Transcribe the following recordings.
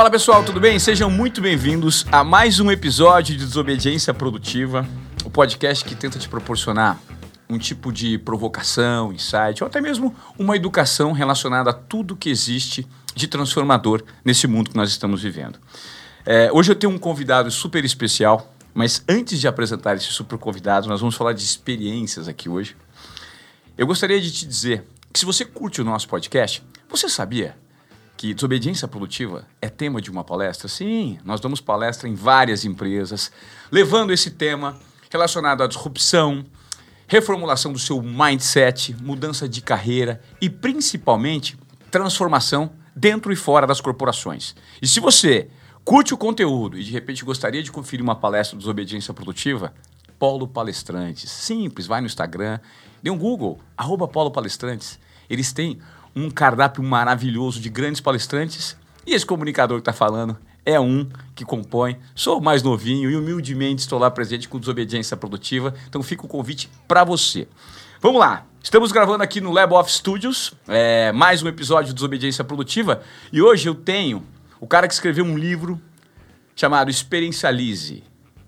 Fala pessoal, tudo bem? Sejam muito bem-vindos a mais um episódio de Desobediência Produtiva, o podcast que tenta te proporcionar um tipo de provocação, insight, ou até mesmo uma educação relacionada a tudo que existe de transformador nesse mundo que nós estamos vivendo. É, hoje eu tenho um convidado super especial, mas antes de apresentar esse super convidado, nós vamos falar de experiências aqui hoje. Eu gostaria de te dizer que se você curte o nosso podcast, você sabia que desobediência produtiva é tema de uma palestra? Sim, nós damos palestra em várias empresas, levando esse tema relacionado à disrupção, reformulação do seu mindset, mudança de carreira e principalmente transformação dentro e fora das corporações. E se você curte o conteúdo e de repente gostaria de conferir uma palestra de desobediência produtiva, Polo Palestrantes. Simples, vai no Instagram, dê um Google, arroba Polo Palestrantes. Eles têm um cardápio maravilhoso de grandes palestrantes e esse comunicador que está falando é um que compõe. Sou mais novinho e humildemente estou lá presente com desobediência produtiva, então fica o convite para você. Vamos lá, estamos gravando aqui no Lab of Studios, é, mais um episódio de Desobediência Produtiva e hoje eu tenho o cara que escreveu um livro chamado Experiencialize.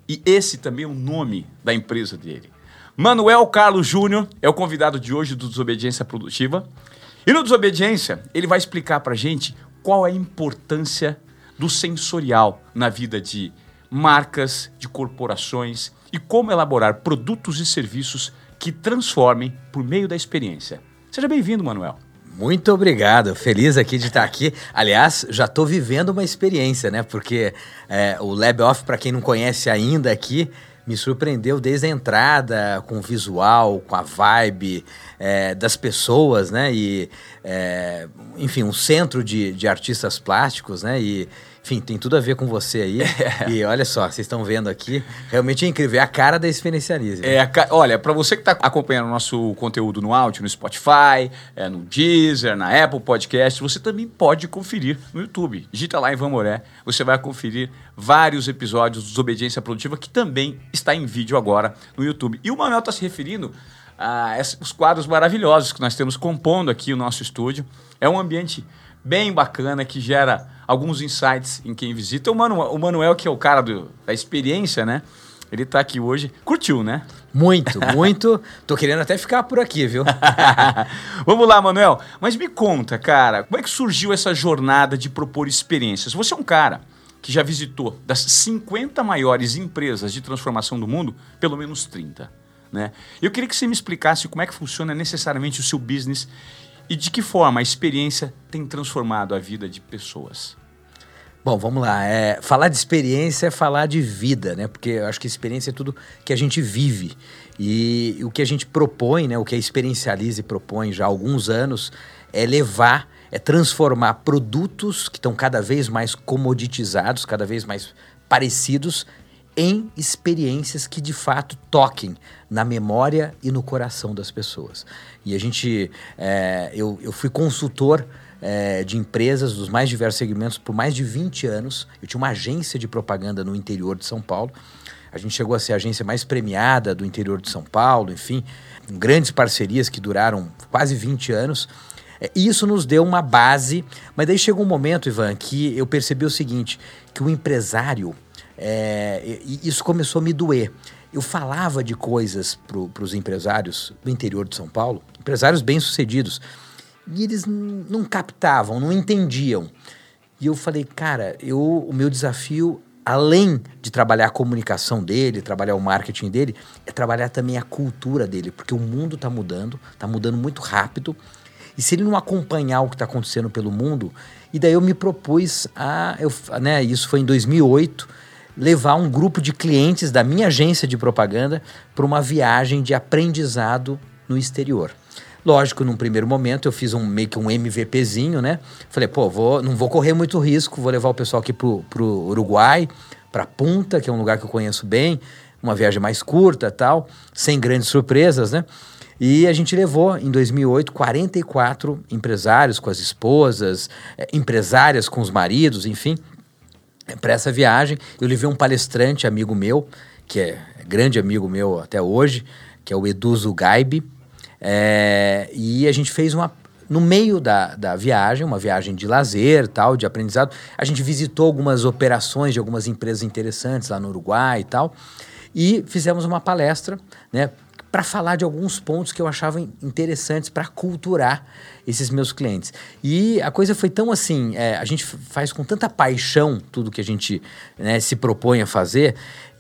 E esse também é o nome da empresa dele. Manuel Carlos Júnior é o convidado de hoje do Desobediência Produtiva. E no Desobediência, ele vai explicar para gente qual é a importância do sensorial na vida de marcas, de corporações e como elaborar produtos e serviços que transformem por meio da experiência. Seja bem-vindo, Manuel. Muito obrigado, feliz aqui de estar aqui. Aliás, já estou vivendo uma experiência, né? Porque é, o Lab Off, para quem não conhece ainda aqui, me surpreendeu desde a entrada, com o visual, com a vibe é, das pessoas, né? E, é, enfim, um centro de, de artistas plásticos, né? E enfim, tem tudo a ver com você aí. É. E olha só, vocês estão vendo aqui, realmente é incrível. É a cara da experiencialismo. É, olha, para você que está acompanhando o nosso conteúdo no áudio, no Spotify, é, no Deezer, na Apple Podcast, você também pode conferir no YouTube. Digita lá em Vamoré, você vai conferir vários episódios do Desobediência Produtiva que também está em vídeo agora no YouTube. E o Manuel está se referindo a esses quadros maravilhosos que nós temos compondo aqui o nosso estúdio. É um ambiente bem bacana que gera alguns insights em quem visita. O Manuel, o Manuel que é o cara do, da experiência, né? Ele está aqui hoje. Curtiu, né? Muito, muito. Tô querendo até ficar por aqui, viu? Vamos lá, Manuel. Mas me conta, cara, como é que surgiu essa jornada de propor experiências? Você é um cara que já visitou das 50 maiores empresas de transformação do mundo, pelo menos 30. Né? Eu queria que você me explicasse como é que funciona necessariamente o seu business e de que forma a experiência tem transformado a vida de pessoas? Bom, vamos lá. É, falar de experiência é falar de vida, né? Porque eu acho que experiência é tudo que a gente vive. E, o que a gente propõe, né? O que a Experiencialize propõe já há alguns anos é levar, é transformar produtos que estão cada vez mais comoditizados, cada vez mais parecidos, em experiências que de fato toquem na memória e no coração das pessoas. E a gente, é, eu, eu fui consultor é, de empresas dos mais diversos segmentos por mais de 20 anos. Eu tinha uma agência de propaganda no interior de São Paulo. A gente chegou a ser a agência mais premiada do interior de São Paulo, enfim, grandes parcerias que duraram quase 20 anos. É, isso nos deu uma base, mas daí chegou um momento, Ivan, que eu percebi o seguinte, que o empresário, é, isso começou a me doer. Eu falava de coisas para os empresários do interior de São Paulo, empresários bem-sucedidos, e eles não captavam, não entendiam. E eu falei, cara, eu, o meu desafio, além de trabalhar a comunicação dele, trabalhar o marketing dele, é trabalhar também a cultura dele, porque o mundo está mudando, está mudando muito rápido. E se ele não acompanhar o que está acontecendo pelo mundo, e daí eu me propus a, eu, né, isso foi em 2008, levar um grupo de clientes da minha agência de propaganda para uma viagem de aprendizado no exterior. Lógico, num primeiro momento eu fiz um meio que um MVPzinho, né? Falei, pô, vou, não vou correr muito risco, vou levar o pessoal aqui pro, pro Uruguai, para Punta, que é um lugar que eu conheço bem, uma viagem mais curta, tal, sem grandes surpresas, né? E a gente levou, em 2008, 44 empresários com as esposas, eh, empresárias com os maridos, enfim, para essa viagem. Eu levei um palestrante, amigo meu, que é grande amigo meu até hoje, que é o Edu Zugaibe. É, e a gente fez uma. no meio da, da viagem, uma viagem de lazer, tal, de aprendizado, a gente visitou algumas operações de algumas empresas interessantes lá no Uruguai e tal, e fizemos uma palestra, né, para falar de alguns pontos que eu achava interessantes para culturar esses meus clientes. E a coisa foi tão assim, é, a gente faz com tanta paixão tudo que a gente né, se propõe a fazer,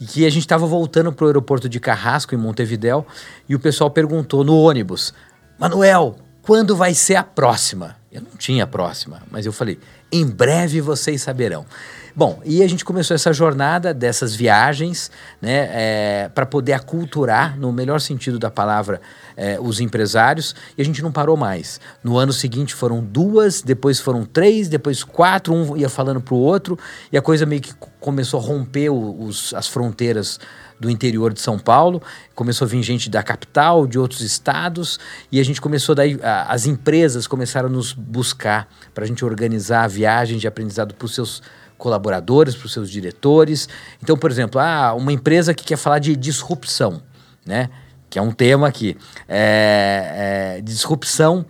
que a gente estava voltando para o aeroporto de Carrasco, em Montevidéu, e o pessoal perguntou no ônibus, Manuel, quando vai ser a próxima? Eu não tinha a próxima, mas eu falei, em breve vocês saberão. Bom, e a gente começou essa jornada dessas viagens, né, é, para poder aculturar, no melhor sentido da palavra, é, os empresários, e a gente não parou mais. No ano seguinte foram duas, depois foram três, depois quatro, um ia falando para o outro, e a coisa meio que começou a romper os, as fronteiras do interior de São Paulo, começou a vir gente da capital, de outros estados, e a gente começou daí, a, as empresas começaram a nos buscar para a gente organizar viagens de aprendizado para os seus colaboradores, para os seus diretores. Então, por exemplo, ah, uma empresa que quer falar de disrupção, né? Que é um tema aqui. É, é, disrupção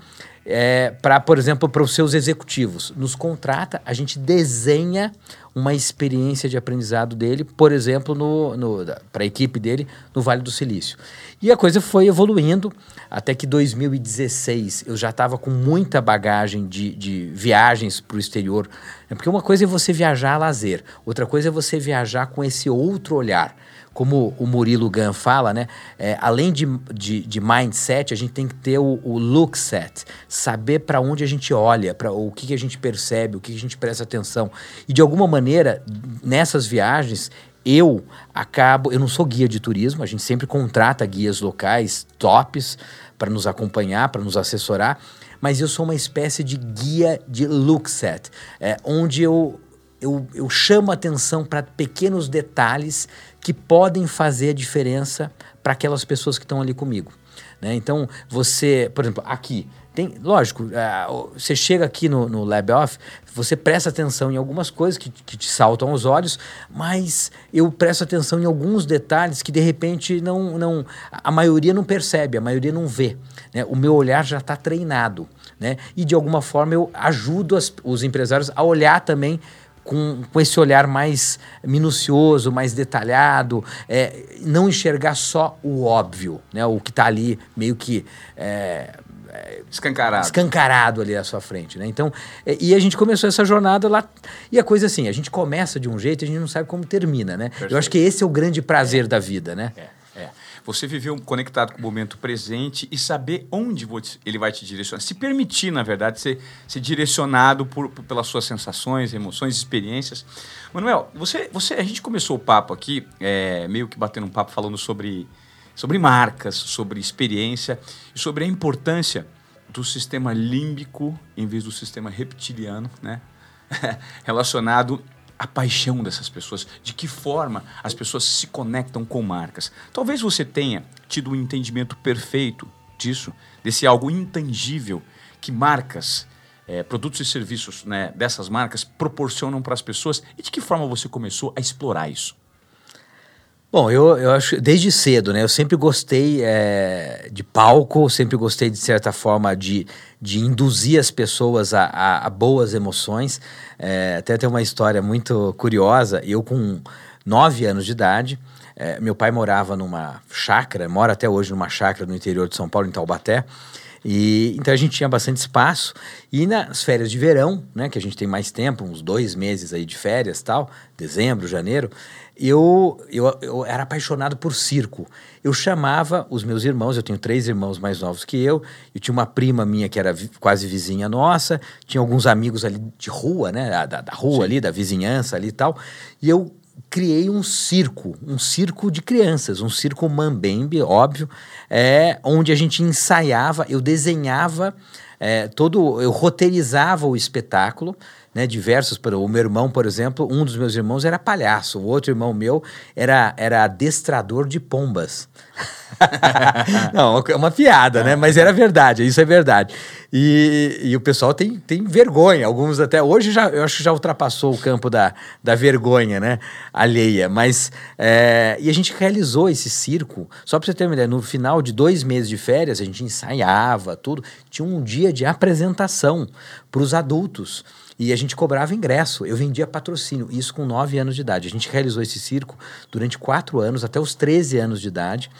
é, para, por exemplo, para os seus executivos. Nos contrata, a gente desenha uma experiência de aprendizado dele, por exemplo, no, no para a equipe dele no Vale do Silício. E a coisa foi evoluindo até que 2016 eu já estava com muita bagagem de, de viagens para o exterior. Porque uma coisa é você viajar a lazer, outra coisa é você viajar com esse outro olhar como o Murilo Gun fala, né? É, além de, de, de, mindset, a gente tem que ter o, o look set, saber para onde a gente olha, para o que, que a gente percebe, o que, que a gente presta atenção. E de alguma maneira, nessas viagens, eu acabo, eu não sou guia de turismo, a gente sempre contrata guias locais tops para nos acompanhar, para nos assessorar, mas eu sou uma espécie de guia de look set, é, onde eu eu, eu chamo atenção para pequenos detalhes que podem fazer a diferença para aquelas pessoas que estão ali comigo. Né? Então, você, por exemplo, aqui, tem, lógico, uh, você chega aqui no, no Lab Off, você presta atenção em algumas coisas que, que te saltam aos olhos, mas eu presto atenção em alguns detalhes que de repente não, não a maioria não percebe, a maioria não vê. Né? O meu olhar já está treinado. Né? E de alguma forma eu ajudo as, os empresários a olhar também com, com esse olhar mais minucioso, mais detalhado, é, não enxergar só o óbvio, né? o que está ali meio que. É, é, escancarado. Escancarado ali à sua frente, né? Então, é, e a gente começou essa jornada lá. E a coisa assim, a gente começa de um jeito e a gente não sabe como termina, né? Perfeito. Eu acho que esse é o grande prazer é. da vida, né? É. Você viver conectado com o momento presente e saber onde ele vai te direcionar. Se permitir, na verdade, ser, ser direcionado por, por, pelas suas sensações, emoções, experiências. Manuel, você, você, a gente começou o papo aqui, é, meio que batendo um papo falando sobre, sobre marcas, sobre experiência e sobre a importância do sistema límbico em vez do sistema reptiliano, né? relacionado a paixão dessas pessoas, de que forma as pessoas se conectam com marcas. Talvez você tenha tido um entendimento perfeito disso, desse algo intangível que marcas, é, produtos e serviços né, dessas marcas proporcionam para as pessoas e de que forma você começou a explorar isso. Bom, eu, eu acho desde cedo, né? Eu sempre gostei é, de palco, sempre gostei de certa forma de, de induzir as pessoas a, a, a boas emoções. É, até tem uma história muito curiosa. Eu com nove anos de idade, é, meu pai morava numa chácara, mora até hoje numa chácara no interior de São Paulo, em Taubaté. E, então a gente tinha bastante espaço. E nas férias de verão, né, que a gente tem mais tempo, uns dois meses aí de férias tal, dezembro, janeiro, eu, eu, eu era apaixonado por circo. Eu chamava os meus irmãos, eu tenho três irmãos mais novos que eu, eu tinha uma prima minha que era vi, quase vizinha nossa, tinha alguns amigos ali de rua, né, da, da rua Sim. ali, da vizinhança ali e tal, e eu criei um circo, um circo de crianças, um circo mambembe, óbvio, é, onde a gente ensaiava, eu desenhava é, todo, eu roteirizava o espetáculo, né, diversos. O meu irmão, por exemplo, um dos meus irmãos era palhaço, o outro irmão meu era, era adestrador de pombas. não, é uma piada, né? Mas era verdade, isso é verdade. E, e, o pessoal tem, tem vergonha, alguns até hoje já, eu acho que já ultrapassou o campo da, da vergonha, né? Alheia. Mas, é, e a gente realizou esse circo, só para você ter uma ideia, no final de dois meses de férias, a gente ensaiava tudo, tinha um dia de apresentação para os adultos. E a gente cobrava ingresso, eu vendia patrocínio, isso com 9 anos de idade. A gente realizou esse circo durante 4 anos, até os 13 anos de idade.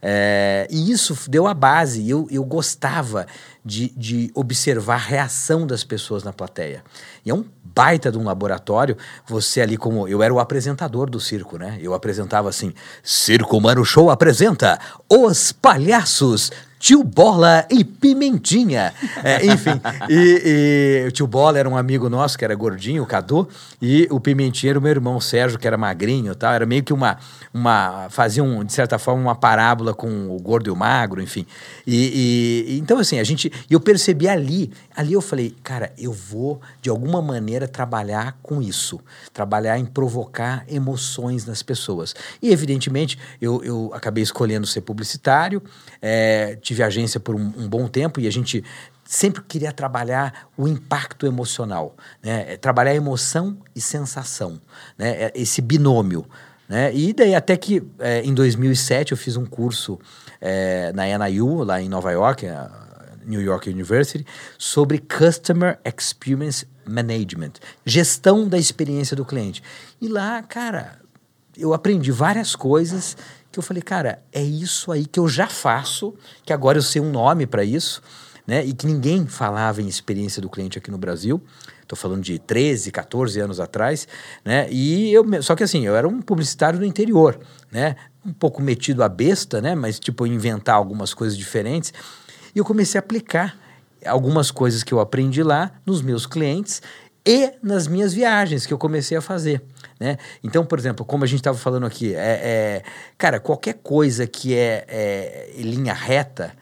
É, e isso deu a base. Eu, eu gostava de, de observar a reação das pessoas na plateia. E é um baita de um laboratório. Você ali, como. Eu era o apresentador do circo, né? Eu apresentava assim: Circo Mano Show apresenta Os Palhaços Tio Bola e Pimentinha. É, enfim, e, e, o tio Bola era um amigo nosso que era gordinho, o Cadu, e o Pimentinha era o meu irmão Sérgio, que era magrinho tal. Era meio que uma. uma fazia, um, de certa forma, uma parábola com o gordo e o magro, enfim. E, e então, assim, a gente. eu percebi ali, ali eu falei, cara, eu vou, de alguma maneira, trabalhar com isso. Trabalhar em provocar emoções nas pessoas. E, evidentemente, eu, eu acabei escolhendo ser publicitário. É, tive agência por um, um bom tempo e a gente sempre queria trabalhar o impacto emocional, né? É trabalhar emoção e sensação, né? É esse binômio. Né? E daí até que é, em 2007 eu fiz um curso é, na NIU, lá em Nova York, New York University, sobre Customer Experience Management, gestão da experiência do cliente. E lá, cara, eu aprendi várias coisas que eu falei, cara, é isso aí que eu já faço, que agora eu sei um nome para isso, né? E que ninguém falava em experiência do cliente aqui no Brasil. Estou falando de 13, 14 anos atrás, né? E eu, só que assim, eu era um publicitário do interior, né? Um pouco metido a besta, né? Mas tipo inventar algumas coisas diferentes. E eu comecei a aplicar algumas coisas que eu aprendi lá nos meus clientes e nas minhas viagens que eu comecei a fazer. Né? Então, por exemplo, como a gente estava falando aqui, é, é, cara, qualquer coisa que é, é linha reta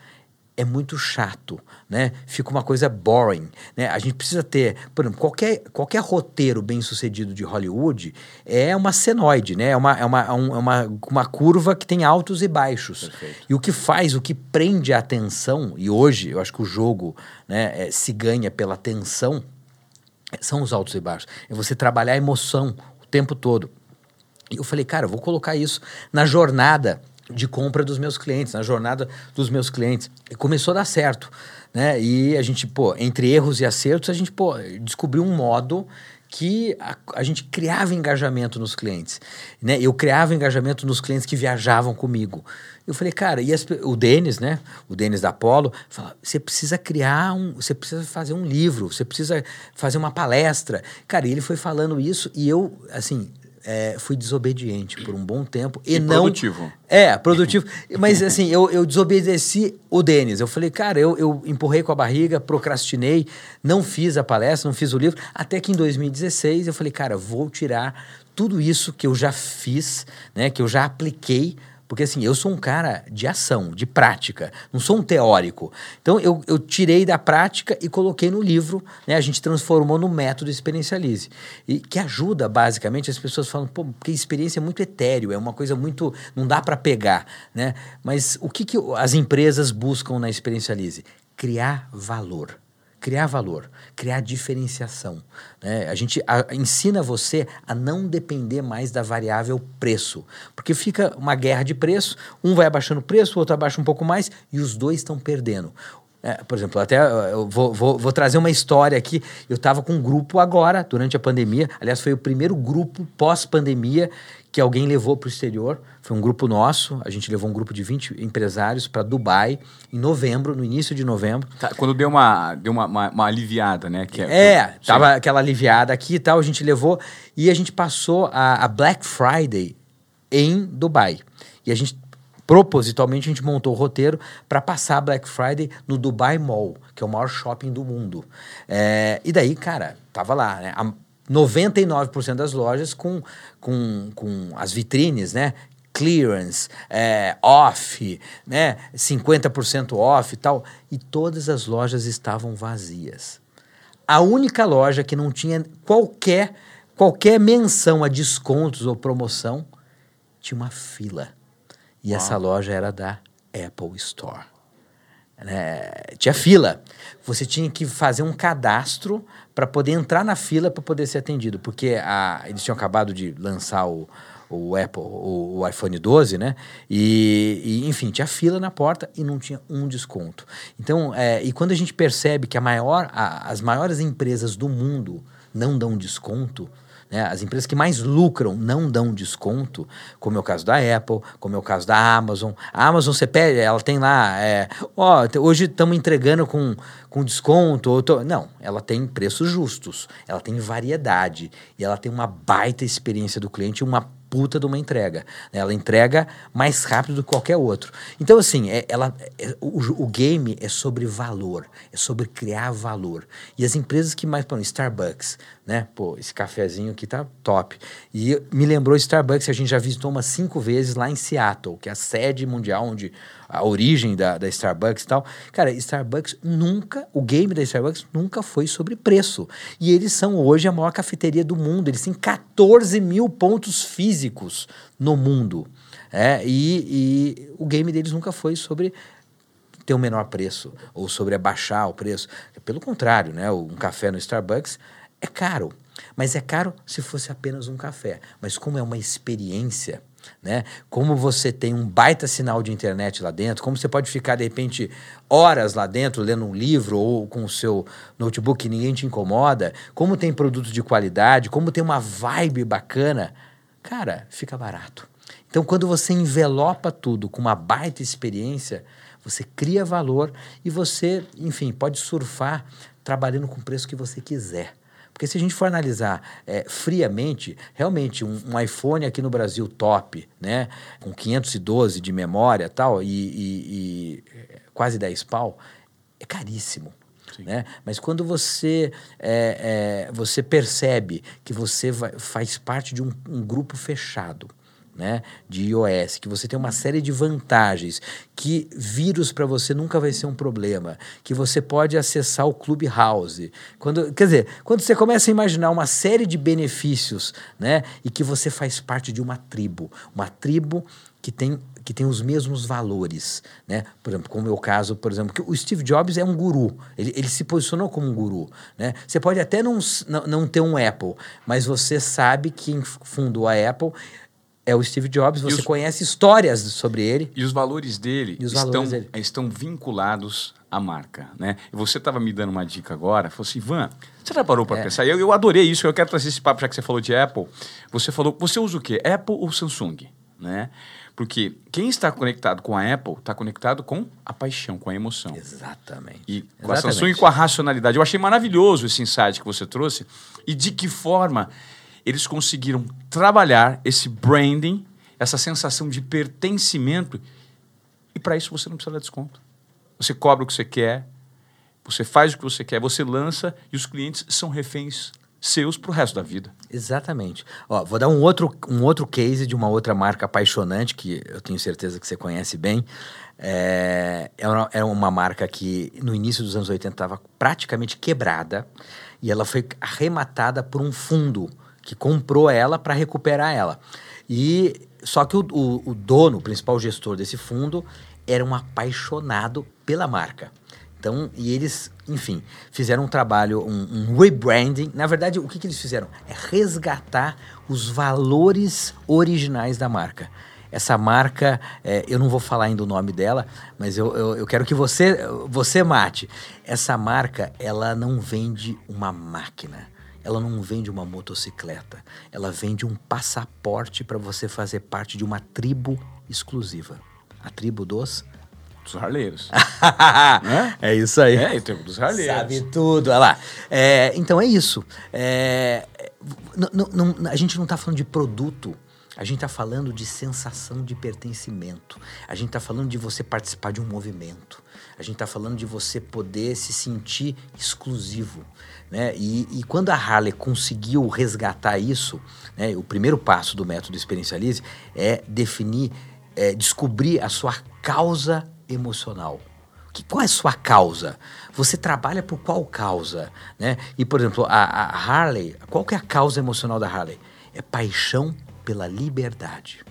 é muito chato, né? Fica uma coisa boring, né? A gente precisa ter, por exemplo, qualquer, qualquer roteiro bem sucedido de Hollywood é uma senoide, né? É uma, é uma, é uma, uma curva que tem altos e baixos. Perfeito. E o que faz, o que prende a atenção, e hoje eu acho que o jogo né, é, se ganha pela atenção, são os altos e baixos. É você trabalhar a emoção, tempo todo. E eu falei, cara, eu vou colocar isso na jornada de compra dos meus clientes, na jornada dos meus clientes. E começou a dar certo, né? E a gente, pô, entre erros e acertos, a gente, pô, descobriu um modo que a, a, gente criava engajamento nos clientes, né? Eu criava engajamento nos clientes que viajavam comigo. Eu falei, cara, e as, o Denis, né? O Denis da Apollo, fala, você precisa criar um, você precisa fazer um livro, você precisa fazer uma palestra. Cara, ele foi falando isso e eu, assim, é, fui desobediente por um bom tempo e, e não produtivo. É produtivo. Mas assim eu, eu desobedeci o Denis. Eu falei cara eu, eu empurrei com a barriga procrastinei não fiz a palestra não fiz o livro. Até que em 2016 eu falei cara vou tirar tudo isso que eu já fiz né que eu já apliquei porque assim, eu sou um cara de ação, de prática, não sou um teórico. Então eu, eu tirei da prática e coloquei no livro, né? A gente transformou no método Experiencialize. E que ajuda, basicamente, as pessoas falam, pô, porque experiência é muito etéreo, é uma coisa muito. não dá para pegar, né? Mas o que, que as empresas buscam na Experiencialize? Criar valor criar valor, criar diferenciação. Né? A gente a, ensina você a não depender mais da variável preço, porque fica uma guerra de preço, um vai abaixando o preço, o outro abaixa um pouco mais e os dois estão perdendo. É, por exemplo, até eu vou, vou, vou, trazer uma história aqui. Eu estava com um grupo agora, durante a pandemia. Aliás, foi o primeiro grupo pós-pandemia que alguém levou para o exterior. Foi um grupo nosso, a gente levou um grupo de 20 empresários para Dubai em novembro, no início de novembro. Tá, quando deu uma, deu uma, uma, uma aliviada, né? Que é, é tava aquela aliviada aqui e tal, a gente levou e a gente passou a, a Black Friday em Dubai. E a gente propositalmente a gente montou o roteiro para passar a Black Friday no Dubai Mall, que é o maior shopping do mundo. É, e daí, cara, tava lá, né? A, 99% das lojas com, com, com as vitrines, né? Clearance, é, off, né? 50% off e tal. E todas as lojas estavam vazias. A única loja que não tinha qualquer, qualquer menção a descontos ou promoção tinha uma fila. E essa loja era da Apple Store. Né? Tinha fila. Você tinha que fazer um cadastro para poder entrar na fila para poder ser atendido, porque a, eles tinham acabado de lançar o, o Apple, o, o iPhone 12, né? E, e, enfim, tinha fila na porta e não tinha um desconto. Então, é, e quando a gente percebe que a maior, a, as maiores empresas do mundo não dão desconto, né? As empresas que mais lucram não dão desconto, como é o caso da Apple, como é o caso da Amazon. A Amazon, você pede, ela tem lá, é, hoje estamos entregando com, com desconto. Tô... Não, ela tem preços justos, ela tem variedade e ela tem uma baita experiência do cliente, uma puta de uma entrega. Né? Ela entrega mais rápido do que qualquer outro. Então, assim, é, ela, é, o, o, game é sobre valor, é sobre criar valor. E as empresas que mais, por Starbucks, né? Pô, esse cafezinho aqui tá top. E me lembrou Starbucks, a gente já visitou umas cinco vezes lá em Seattle, que é a sede mundial onde a origem da, da Starbucks e tal. Cara, Starbucks nunca, o game da Starbucks nunca foi sobre preço. E eles são hoje a maior cafeteria do mundo. Eles têm 14 mil pontos físicos no mundo. É, e, e o game deles nunca foi sobre ter um menor preço ou sobre abaixar o preço. Pelo contrário, né? Um café no Starbucks é caro, mas é caro se fosse apenas um café. Mas como é uma experiência, né? Como você tem um baita sinal de internet lá dentro, como você pode ficar de repente horas lá dentro lendo um livro ou com o seu notebook que ninguém te incomoda, como tem produtos de qualidade, como tem uma vibe bacana, cara, fica barato. Então, quando você envelopa tudo com uma baita experiência, você cria valor e você, enfim, pode surfar trabalhando com o preço que você quiser. Porque se a gente for analisar é, friamente, realmente um, um, iPhone aqui no Brasil top, né, com 512 de memória tal, e, e, e quase 10 pau, é caríssimo. Né? Mas quando você, é, é, você percebe que você vai, faz parte de um, um grupo fechado, né, de iOS, que você tem uma série de vantagens, que vírus para você nunca vai ser um problema, que você pode acessar o Clubhouse. Quando, quer dizer, quando você começa a imaginar uma série de benefícios, né, e que você faz parte de uma tribo, uma tribo que tem que tem os mesmos valores, né? Por exemplo, como é o caso, por exemplo, que o Steve Jobs é um guru, ele, ele se posicionou como um guru, né? Você pode até não, não, não ter um Apple, mas você sabe que fundou a Apple é o Steve Jobs, você os, conhece histórias sobre ele. E os valores dele, os estão, valores dele. estão vinculados à marca, né? E você estava me dando uma dica agora, falou assim, Ivan, você já parou para é. pensar? Eu, eu adorei isso, eu quero trazer esse papo, já que você falou de Apple. Você falou, você usa o quê? Apple ou Samsung? Né? Porque quem está conectado com a Apple está conectado com a paixão, com a emoção. Exatamente. E com Exatamente. a Samsung com a racionalidade. Eu achei maravilhoso esse insight que você trouxe e de que forma eles conseguiram trabalhar esse branding, essa sensação de pertencimento. E para isso você não precisa dar desconto. Você cobra o que você quer, você faz o que você quer, você lança e os clientes são reféns seus para o resto da vida. Exatamente. Ó, vou dar um outro, um outro case de uma outra marca apaixonante que eu tenho certeza que você conhece bem. É, é, uma, é uma marca que no início dos anos 80 estava praticamente quebrada e ela foi arrematada por um fundo que comprou ela para recuperar ela. E só que o, o, o, dono, o principal gestor desse fundo, era um apaixonado pela marca. Então, e eles, enfim, fizeram um trabalho, um, um rebranding. Na verdade, o que, que eles fizeram? É resgatar os valores originais da marca. Essa marca, é, eu não vou falar ainda o nome dela, mas eu, eu, eu, quero que você, você mate. Essa marca, ela não vende uma máquina ela não vende uma motocicleta, ela vende um passaporte para você fazer parte de uma tribo exclusiva. A tribo dos dos harleiros. é? é isso aí. É, tribo dos harleiros. Sabe tudo, olha lá. É, então é isso. É, a gente não está falando de produto. A gente está falando de sensação de pertencimento. A gente está falando de você participar de um movimento. A gente está falando de você poder se sentir exclusivo. Né? E, e, quando a Harley conseguiu resgatar isso, né, o primeiro passo do método Experiencialize é definir, é, descobrir a sua causa emocional. Que, qual é a sua causa? Você trabalha por qual causa? Né? E, por exemplo, a, a Harley, qual que é a causa emocional da Harley? É paixão pela liberdade.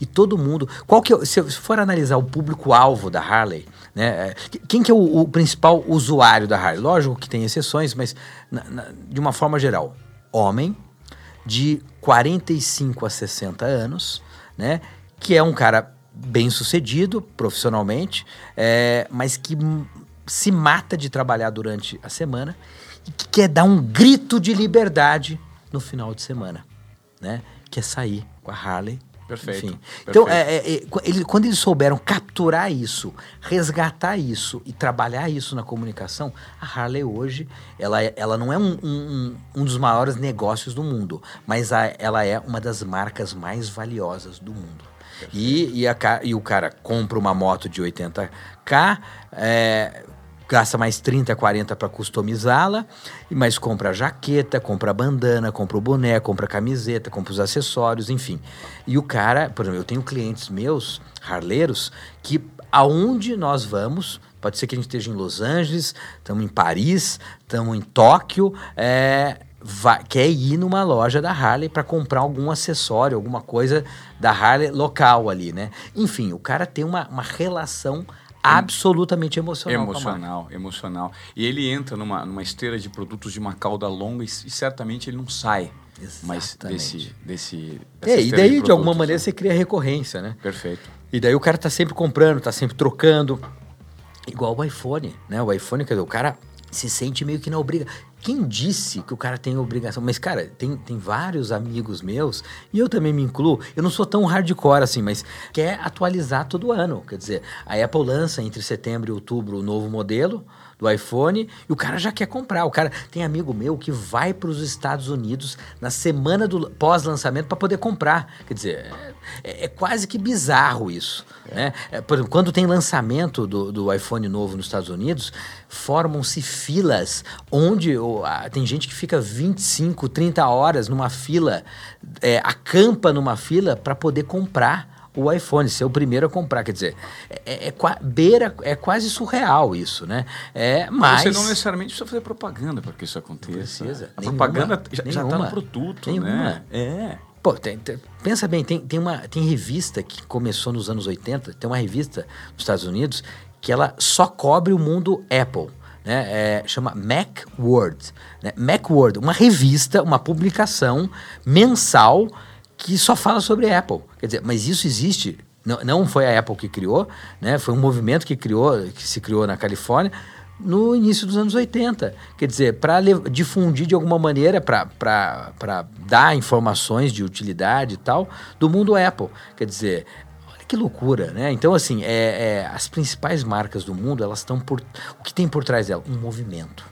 E todo mundo. Qual que é, se for analisar o público-alvo da Harley, né? É, quem que é o, o, principal usuário da Harley? Lógico que tem exceções, mas na, na, de uma forma geral, homem de 45 a 60 anos, né? Que é um cara bem sucedido profissionalmente, é, mas que se mata de trabalhar durante a semana e que quer dar um grito de liberdade no final de semana, né? Quer sair com a Harley Perfeito. Enfim. Então, é, é, é, ele, quando eles souberam capturar isso, resgatar isso e trabalhar isso na comunicação, a Harley hoje, ela, é, ela não é um, um, um dos maiores negócios do mundo, mas a, ela é uma das marcas mais valiosas do mundo. E, e, a, e, o cara compra uma moto de 80k, é, gasta mais 30, 40 para customizá-la, mas compra a jaqueta, compra a bandana, compra o boné, compra a camiseta, compra os acessórios, enfim. E o cara, por exemplo, eu tenho clientes meus, harleiros, que aonde nós vamos, pode ser que a gente esteja em Los Angeles, estamos em Paris, estamos em Tóquio, é, vai, quer ir numa loja da Harley para comprar algum acessório, alguma coisa da Harley local ali, né? Enfim, o cara tem uma, uma relação absolutamente emocional. Emocional, emocional. E ele entra numa, numa esteira de produtos de uma cauda longa e, e certamente ele não sai. Exatamente. Mas desse, desse é, e daí de, de alguma maneira né? você cria recorrência, né? Perfeito. E daí o cara tá sempre comprando, tá sempre trocando. Igual o iPhone, né? O iPhone, quer dizer, o cara se sente meio que na obriga. Quem disse que o cara tem obrigação? Mas, cara, tem, tem vários amigos meus, e eu também me incluo, eu não sou tão hardcore assim, mas quer atualizar todo ano. Quer dizer, a Apple lança entre setembro e outubro o novo modelo do iPhone e o cara já quer comprar. O cara tem amigo meu que vai para os Estados Unidos na semana do pós-lançamento para poder comprar. Quer dizer, é, é, quase que bizarro isso. É. Né? É, por exemplo, quando tem lançamento do, do iPhone novo nos Estados Unidos, formam-se filas onde oh, tem gente que fica 25, 30 horas numa fila, é, acampa numa fila para poder comprar o iPhone, ser o primeiro a comprar. Quer dizer, é, é, é, beira, é quase surreal isso, né? É, mas... Você não necessariamente precisa fazer propaganda para que isso aconteça. Precisa. A nenhuma, propaganda já está no produto, nenhuma. né? É. Pô, tem, tem, pensa bem, tem, tem uma tem revista que começou nos anos 80, tem uma revista nos Estados Unidos que ela só cobre o mundo Apple. Né, é, chama Macworld. Né? Macworld, uma revista, uma publicação mensal que só fala sobre Apple. Quer dizer, mas isso existe. Não, não foi a Apple que criou, né? Foi um movimento que criou, que se criou na Califórnia no início dos anos 80. Quer dizer, para difundir de alguma maneira, para dar informações de utilidade e tal, do mundo Apple. Quer dizer, olha que loucura, né? Então, assim, é, é as principais marcas do mundo, elas estão por. O que tem por trás dela? Um movimento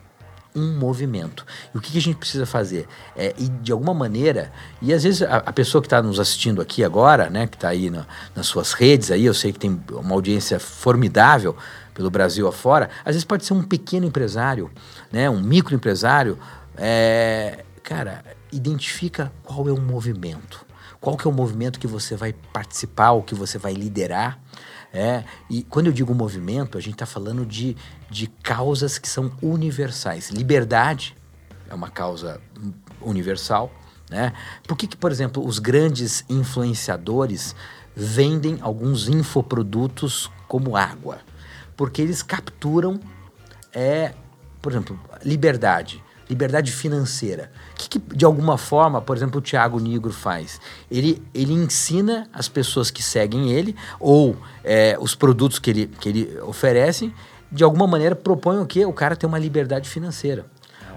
um movimento. E o que, que a gente precisa fazer? É, e de alguma maneira, e às vezes a, a pessoa que está nos assistindo aqui agora, né, que está aí na, nas suas redes, aí, eu sei que tem uma audiência formidável pelo Brasil afora, às vezes pode ser um pequeno empresário, né, um microempresário. É, cara, identifica qual é o movimento. Qual que é o movimento que você vai participar, ou que você vai liderar. É, e quando eu digo movimento, a gente está falando de, de causas que são universais. Liberdade é uma causa universal. Né? Por que, que, por exemplo, os grandes influenciadores vendem alguns infoprodutos como água? Porque eles capturam, é, por exemplo, liberdade liberdade financeira. O que, que, de alguma forma, por exemplo, o Tiago Nigro faz? Ele, ele ensina as pessoas que seguem ele, ou é, os produtos que ele, que ele oferece, de alguma maneira propõe o quê? O cara tem uma liberdade financeira.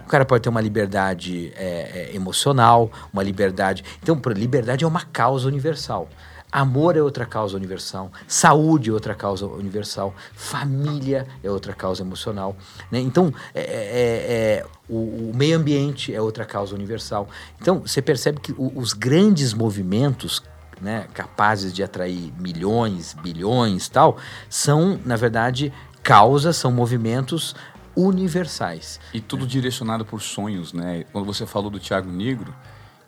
O cara pode ter uma liberdade é, é, emocional, uma liberdade. Então, liberdade é uma causa universal. Amor é outra causa universal, saúde é outra causa universal, família é outra causa emocional. Né? Então, é, é, é, o, o, meio ambiente é outra causa universal. Então, você percebe que o, os grandes movimentos né, capazes de atrair milhões, bilhões tal, são, na verdade, causas, são movimentos universais. E tudo direcionado por sonhos, né? Quando você falou do Tiago Negro,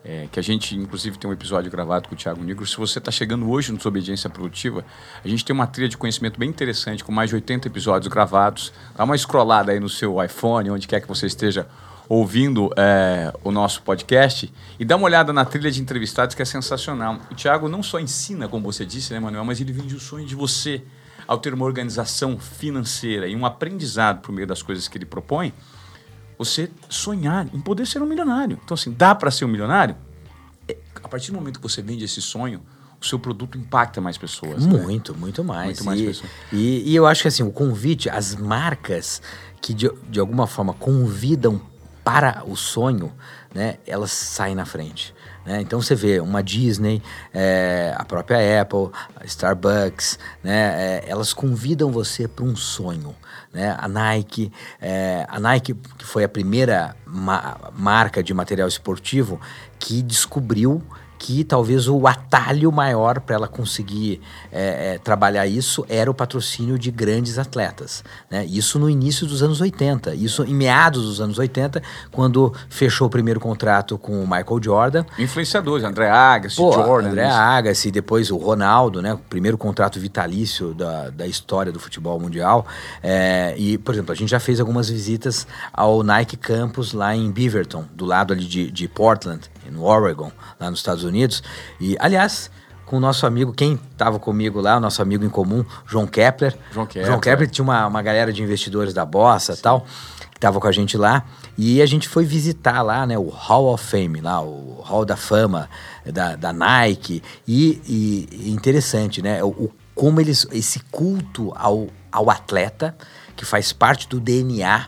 é, que a gente, inclusive, tem um episódio gravado com o Thiago Negro. Se você está chegando hoje no Desobediência Produtiva, a gente tem uma trilha de conhecimento bem interessante, com mais de 80 episódios gravados. Dá uma scrollada aí no seu iPhone, onde quer que você esteja ouvindo é, o nosso podcast e dá uma olhada na trilha de entrevistados que é sensacional. O Thiago não só ensina, como você disse, né, Manuel, mas ele vende o sonho de você ao ter uma organização financeira e um aprendizado por meio das coisas que ele propõe, você sonhar em poder ser um milionário. Então, assim, dá para ser um milionário? É, a partir do momento que você vende esse sonho, o seu produto impacta mais pessoas. Muito, né? muito mais. Muito mais e, pessoas. E, e, eu acho que assim, o convite, as marcas que de, de alguma forma convidam para o sonho, né, elas saem na frente. Né? Então você vê uma Disney, é, a própria Apple, a Starbucks, né? É, elas convidam você para um sonho. Né? A Nike, é, a Nike que foi a primeira ma marca de material esportivo que descobriu que talvez o atalho maior para ela conseguir é, é, trabalhar isso era o patrocínio de grandes atletas. Né? Isso no início dos anos 80, isso em meados dos anos 80, quando fechou o primeiro contrato com o Michael Jordan. Influenciadores, André Agassi, Pô, Jordan. André Agassi, depois o Ronaldo, né? o primeiro contrato vitalício da, da história do futebol mundial. É, e, por exemplo, a gente já fez algumas visitas ao Nike Campus lá em Beaverton, do lado ali de, de Portland, no Oregon, lá nos Estados Unidos. E, aliás, com o nosso amigo, quem estava comigo lá, o nosso amigo em comum, João Kepler. João Kepler. João Kepler tinha uma, uma galera de investidores da Bossa e tal, que estava com a gente lá. E a gente foi visitar lá, né, o Hall of Fame, lá, o Hall da Fama da, da Nike. E, e interessante, né, o, como eles, esse culto ao, ao atleta, que faz parte do DNA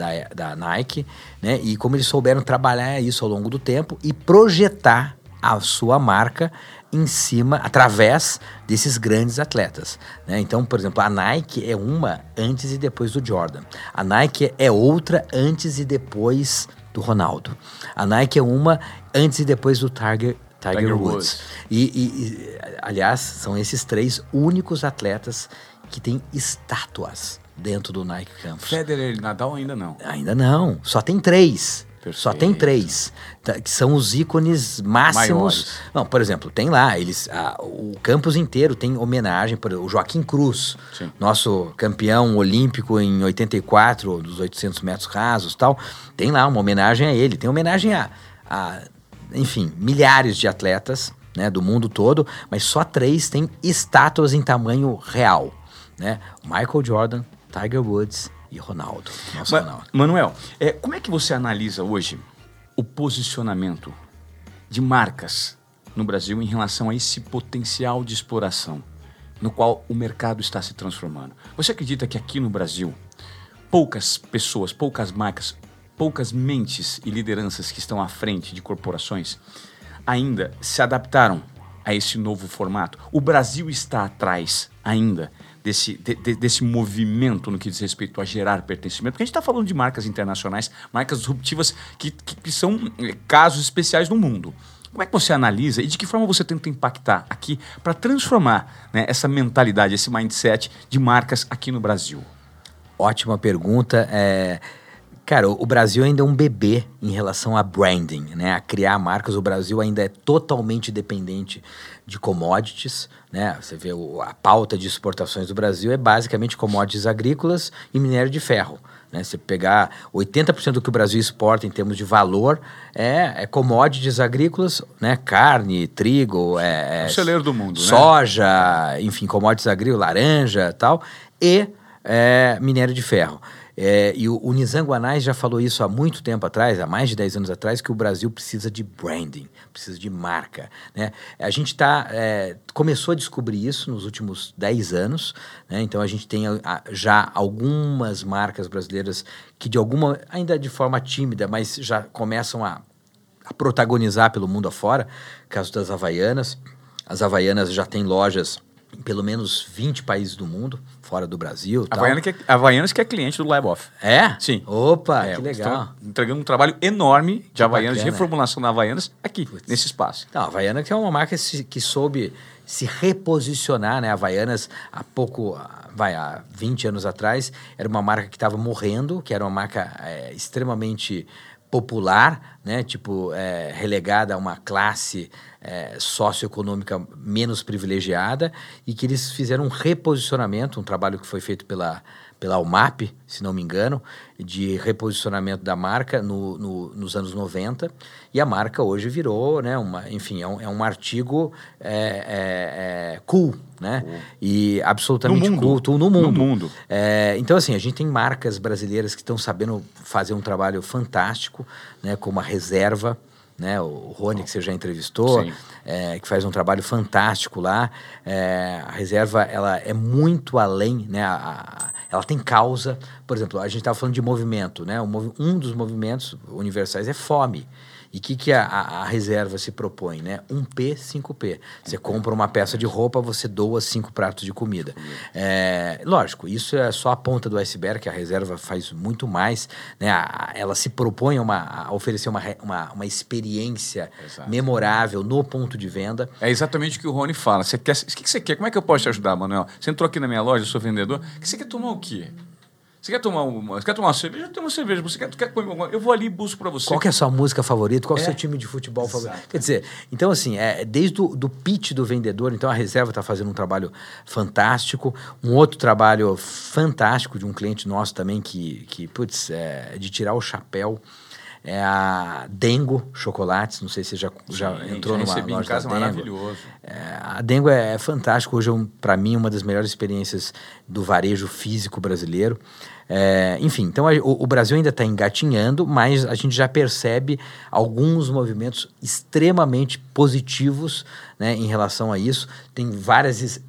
da, da Nike, né? E como eles souberam trabalhar isso ao longo do tempo e projetar a sua marca em cima, através desses grandes atletas. Né? Então, por exemplo, a Nike é uma antes e depois do Jordan. A Nike é outra antes e depois do Ronaldo. A Nike é uma antes e depois do Tiger, Tiger, Tiger Woods. Woods. E, e, e, aliás, são esses três únicos atletas que têm estátuas dentro do Nike Campus. Federer e Nadal ainda não. Ainda não. Só tem três. Perfeito. Só tem três, tá, que são os ícones máximos. Maiores. Não, por exemplo, tem lá, eles, a- o campus inteiro tem homenagem, exemplo, o Joaquim Cruz, Sim. nosso campeão olímpico em 84, dos 800 metros rasos tal. Tem lá uma homenagem a ele. Tem homenagem a, a, enfim, milhares de atletas né, do mundo todo, mas só três têm estátuas em tamanho real. Né? Michael Jordan, Tiger Woods e Ronaldo. Nosso Ma- Ronaldo. Manuel, é, como é que você analisa hoje o posicionamento de marcas no Brasil em relação a esse potencial de exploração no qual o mercado está se transformando? Você acredita que aqui no Brasil poucas pessoas, poucas marcas, poucas mentes e lideranças que estão à frente de corporações ainda se adaptaram a esse novo formato? O Brasil está atrás ainda desse, de- de- desse movimento no que diz respeito a gerar pertencimento? Porque a gente está falando de marcas internacionais, marcas disruptivas que, que, que são eh, casos especiais no mundo. Como é que você analisa e de que forma você tenta impactar aqui para transformar né, essa mentalidade, esse mindset de marcas aqui no Brasil? Ótima pergunta. É, cara, o Brasil ainda é um bebê em relação a branding, né? A criar marcas. O Brasil ainda é totalmente dependente de commodities, né? Você vê o- a pauta de exportações do Brasil é basicamente commodities agrícolas e minério de ferro. Né? Você pegar 80% do que o Brasil exporta em termos de valor é, é commodities agrícolas, né? Carne, trigo, é, é O celeiro do mundo, né? soja, enfim, commodities agrícolas, laranja tal, e é, minério de ferro. É, e o, o Nizam Guanais já falou isso há muito tempo atrás, há mais de 10 anos atrás, que o Brasil precisa de branding, precisa de marca. Né? A gente tá, é, começou a descobrir isso nos últimos 10 anos, né? então a gente tem a- já algumas marcas brasileiras que de alguma, ainda de forma tímida, mas já começam a, a protagonizar pelo mundo afora, caso das Havaianas. As Havaianas já têm lojas em pelo menos 20 países do mundo, fora do Brasil. Havaianas que, é, Havaianas que é cliente do Live Off. É? Sim. Opa, É, que legal. Entregando um trabalho enorme de Havaianas, de reformulação da Havaianas aqui, nesse espaço. Não, a Havaiana que é uma marca que soube se reposicionar, né? A Havaianas, há pouco, vai, há 20 anos atrás, era uma marca que estava morrendo, que era uma marca é, extremamente popular, né? Tipo, é, relegada a uma classe é, socioeconômica menos privilegiada e que eles fizeram um reposicionamento, um trabalho que foi feito pela pela UMAP, se não me engano, de reposicionamento da marca no, no, nos anos 90. E a marca hoje virou, né, uma, enfim, é um, é um artigo é, é, é cool, né? Cool. E absolutamente no culto no mundo. No mundo. É, então, assim, a gente tem marcas brasileiras que estão sabendo fazer um trabalho fantástico, né, como a Reserva, né? O Rony, que você já entrevistou, é, que faz um trabalho fantástico lá. É, a reserva, ela é muito além, né? A, a, ela tem causa. Por exemplo, a gente estava falando de movimento, né? Um dos movimentos universais é fome. E o que, que a, a, reserva se propõe? Né? 1P, 5P. Você compra uma peça de roupa, você doa cinco pratos de comida. É, lógico, isso é só a ponta do iceberg, que a reserva faz muito mais. Né? A, ela se propõe uma, a oferecer uma, uma, uma experiência Exato. memorável no ponto de venda. É exatamente o que o Rony fala. Você quer, o que, que você quer? Como é que eu posso te ajudar, Manuel? Você entrou aqui na minha loja, eu sou vendedor. Você quer tomar o quê? Você quer tomar uma, você quer tomar uma cerveja? Tem uma cerveja. Você quer, quer comer alguma Eu vou ali e busco para você. Qual é a sua música favorita? Qual é o seu time de futebol Exato. favorito? Quer dizer, então assim, é, desde o do pitch do vendedor, então a reserva está fazendo um trabalho fantástico. Um outro trabalho fantástico de um cliente nosso também que, que putz, é de tirar o chapéu é a Dengo Chocolates. Não sei se você já, já Sim, entrou já numa loja em casa, da Dengo. maravilhoso. É, a Dengo é, é fantástico. Hoje, é um, para mim, uma das melhores experiências do varejo físico brasileiro. É, enfim, então a, o, o, Brasil ainda está engatinhando, mas a gente já percebe alguns movimentos extremamente positivos né, em relação a isso. Tem várias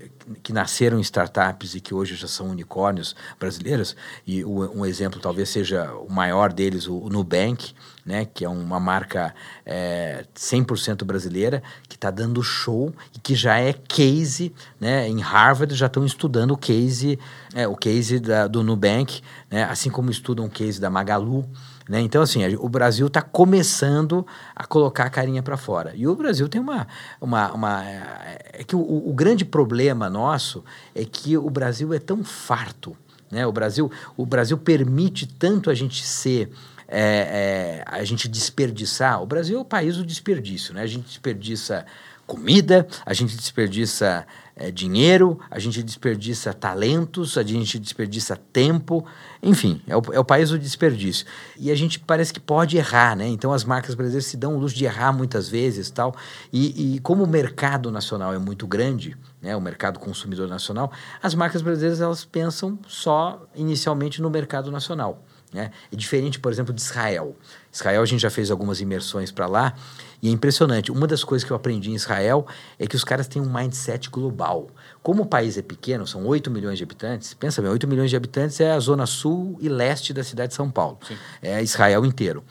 que nasceram em startups e que hoje já são unicórnios brasileiros, e o, um exemplo talvez seja o maior deles, o, o Nubank, né, que é uma marca é, 100% brasileira, que está dando show e que já é case, né, em Harvard já estão estudando o case, é, o case da, do Nubank, né, assim como estudam o case da Magalu, né? Então, assim, o Brasil está começando a colocar a carinha para fora. E o Brasil tem uma. uma, uma é, é que o, o, grande problema nosso é que o Brasil é tão farto. Né? O, Brasil, o Brasil permite tanto a gente ser. É, é, a gente desperdiçar. O Brasil é o país do desperdício. Né? A gente desperdiça comida, a gente desperdiça é, dinheiro, a gente desperdiça talentos, a gente desperdiça tempo, enfim, é o, é o país do desperdício. E a gente parece que pode errar, né? Então as marcas brasileiras se dão o luxo de errar muitas vezes tal. E, e como o mercado nacional é muito grande, né, o mercado consumidor nacional, as marcas brasileiras elas pensam só inicialmente no mercado nacional. Né? É diferente, por exemplo, de Israel. Israel, a gente já fez algumas imersões para lá e é impressionante. Uma das coisas que eu aprendi em Israel é que os caras têm um mindset global. Como o país é pequeno, são 8 milhões de habitantes, pensa bem, 8 milhões de habitantes é a zona sul e leste da cidade de São Paulo. Sim. É Israel inteiro.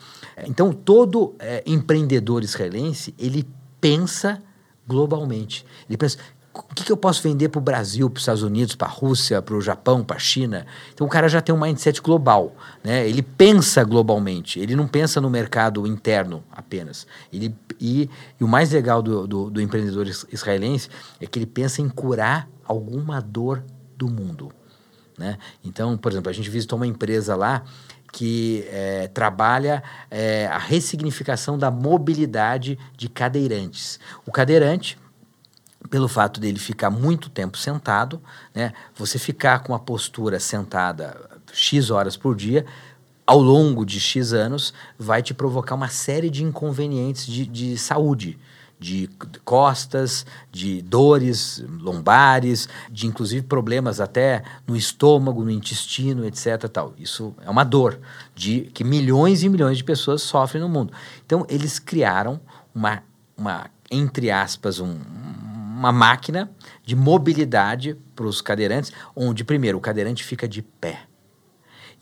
Então, todo é, empreendedor israelense, ele pensa globalmente. Ele pensa, o que, que eu posso vender para o Brasil, para os Estados Unidos, para a Rússia, para o Japão, para a China? Então o cara já tem um mindset global, né? Ele pensa globalmente, ele não pensa no mercado interno apenas. Ele, e, e o mais legal do, do, do empreendedor israelense é que ele pensa em curar alguma dor do mundo. Né? Então, por exemplo, a gente visitou uma empresa lá que é, trabalha é, a ressignificação da mobilidade de cadeirantes. O cadeirante pelo fato dele ficar muito tempo sentado, né? Você ficar com a postura sentada X horas por dia, ao longo de X anos, vai te provocar uma série de inconvenientes de, de saúde, de costas, de dores lombares, de inclusive problemas até no estômago, no intestino, etc. Tal. Isso é uma dor de que milhões e milhões de pessoas sofrem no mundo. Então eles criaram uma, uma entre aspas, um, uma máquina de mobilidade para os cadeirantes, onde, primeiro, o cadeirante fica de pé.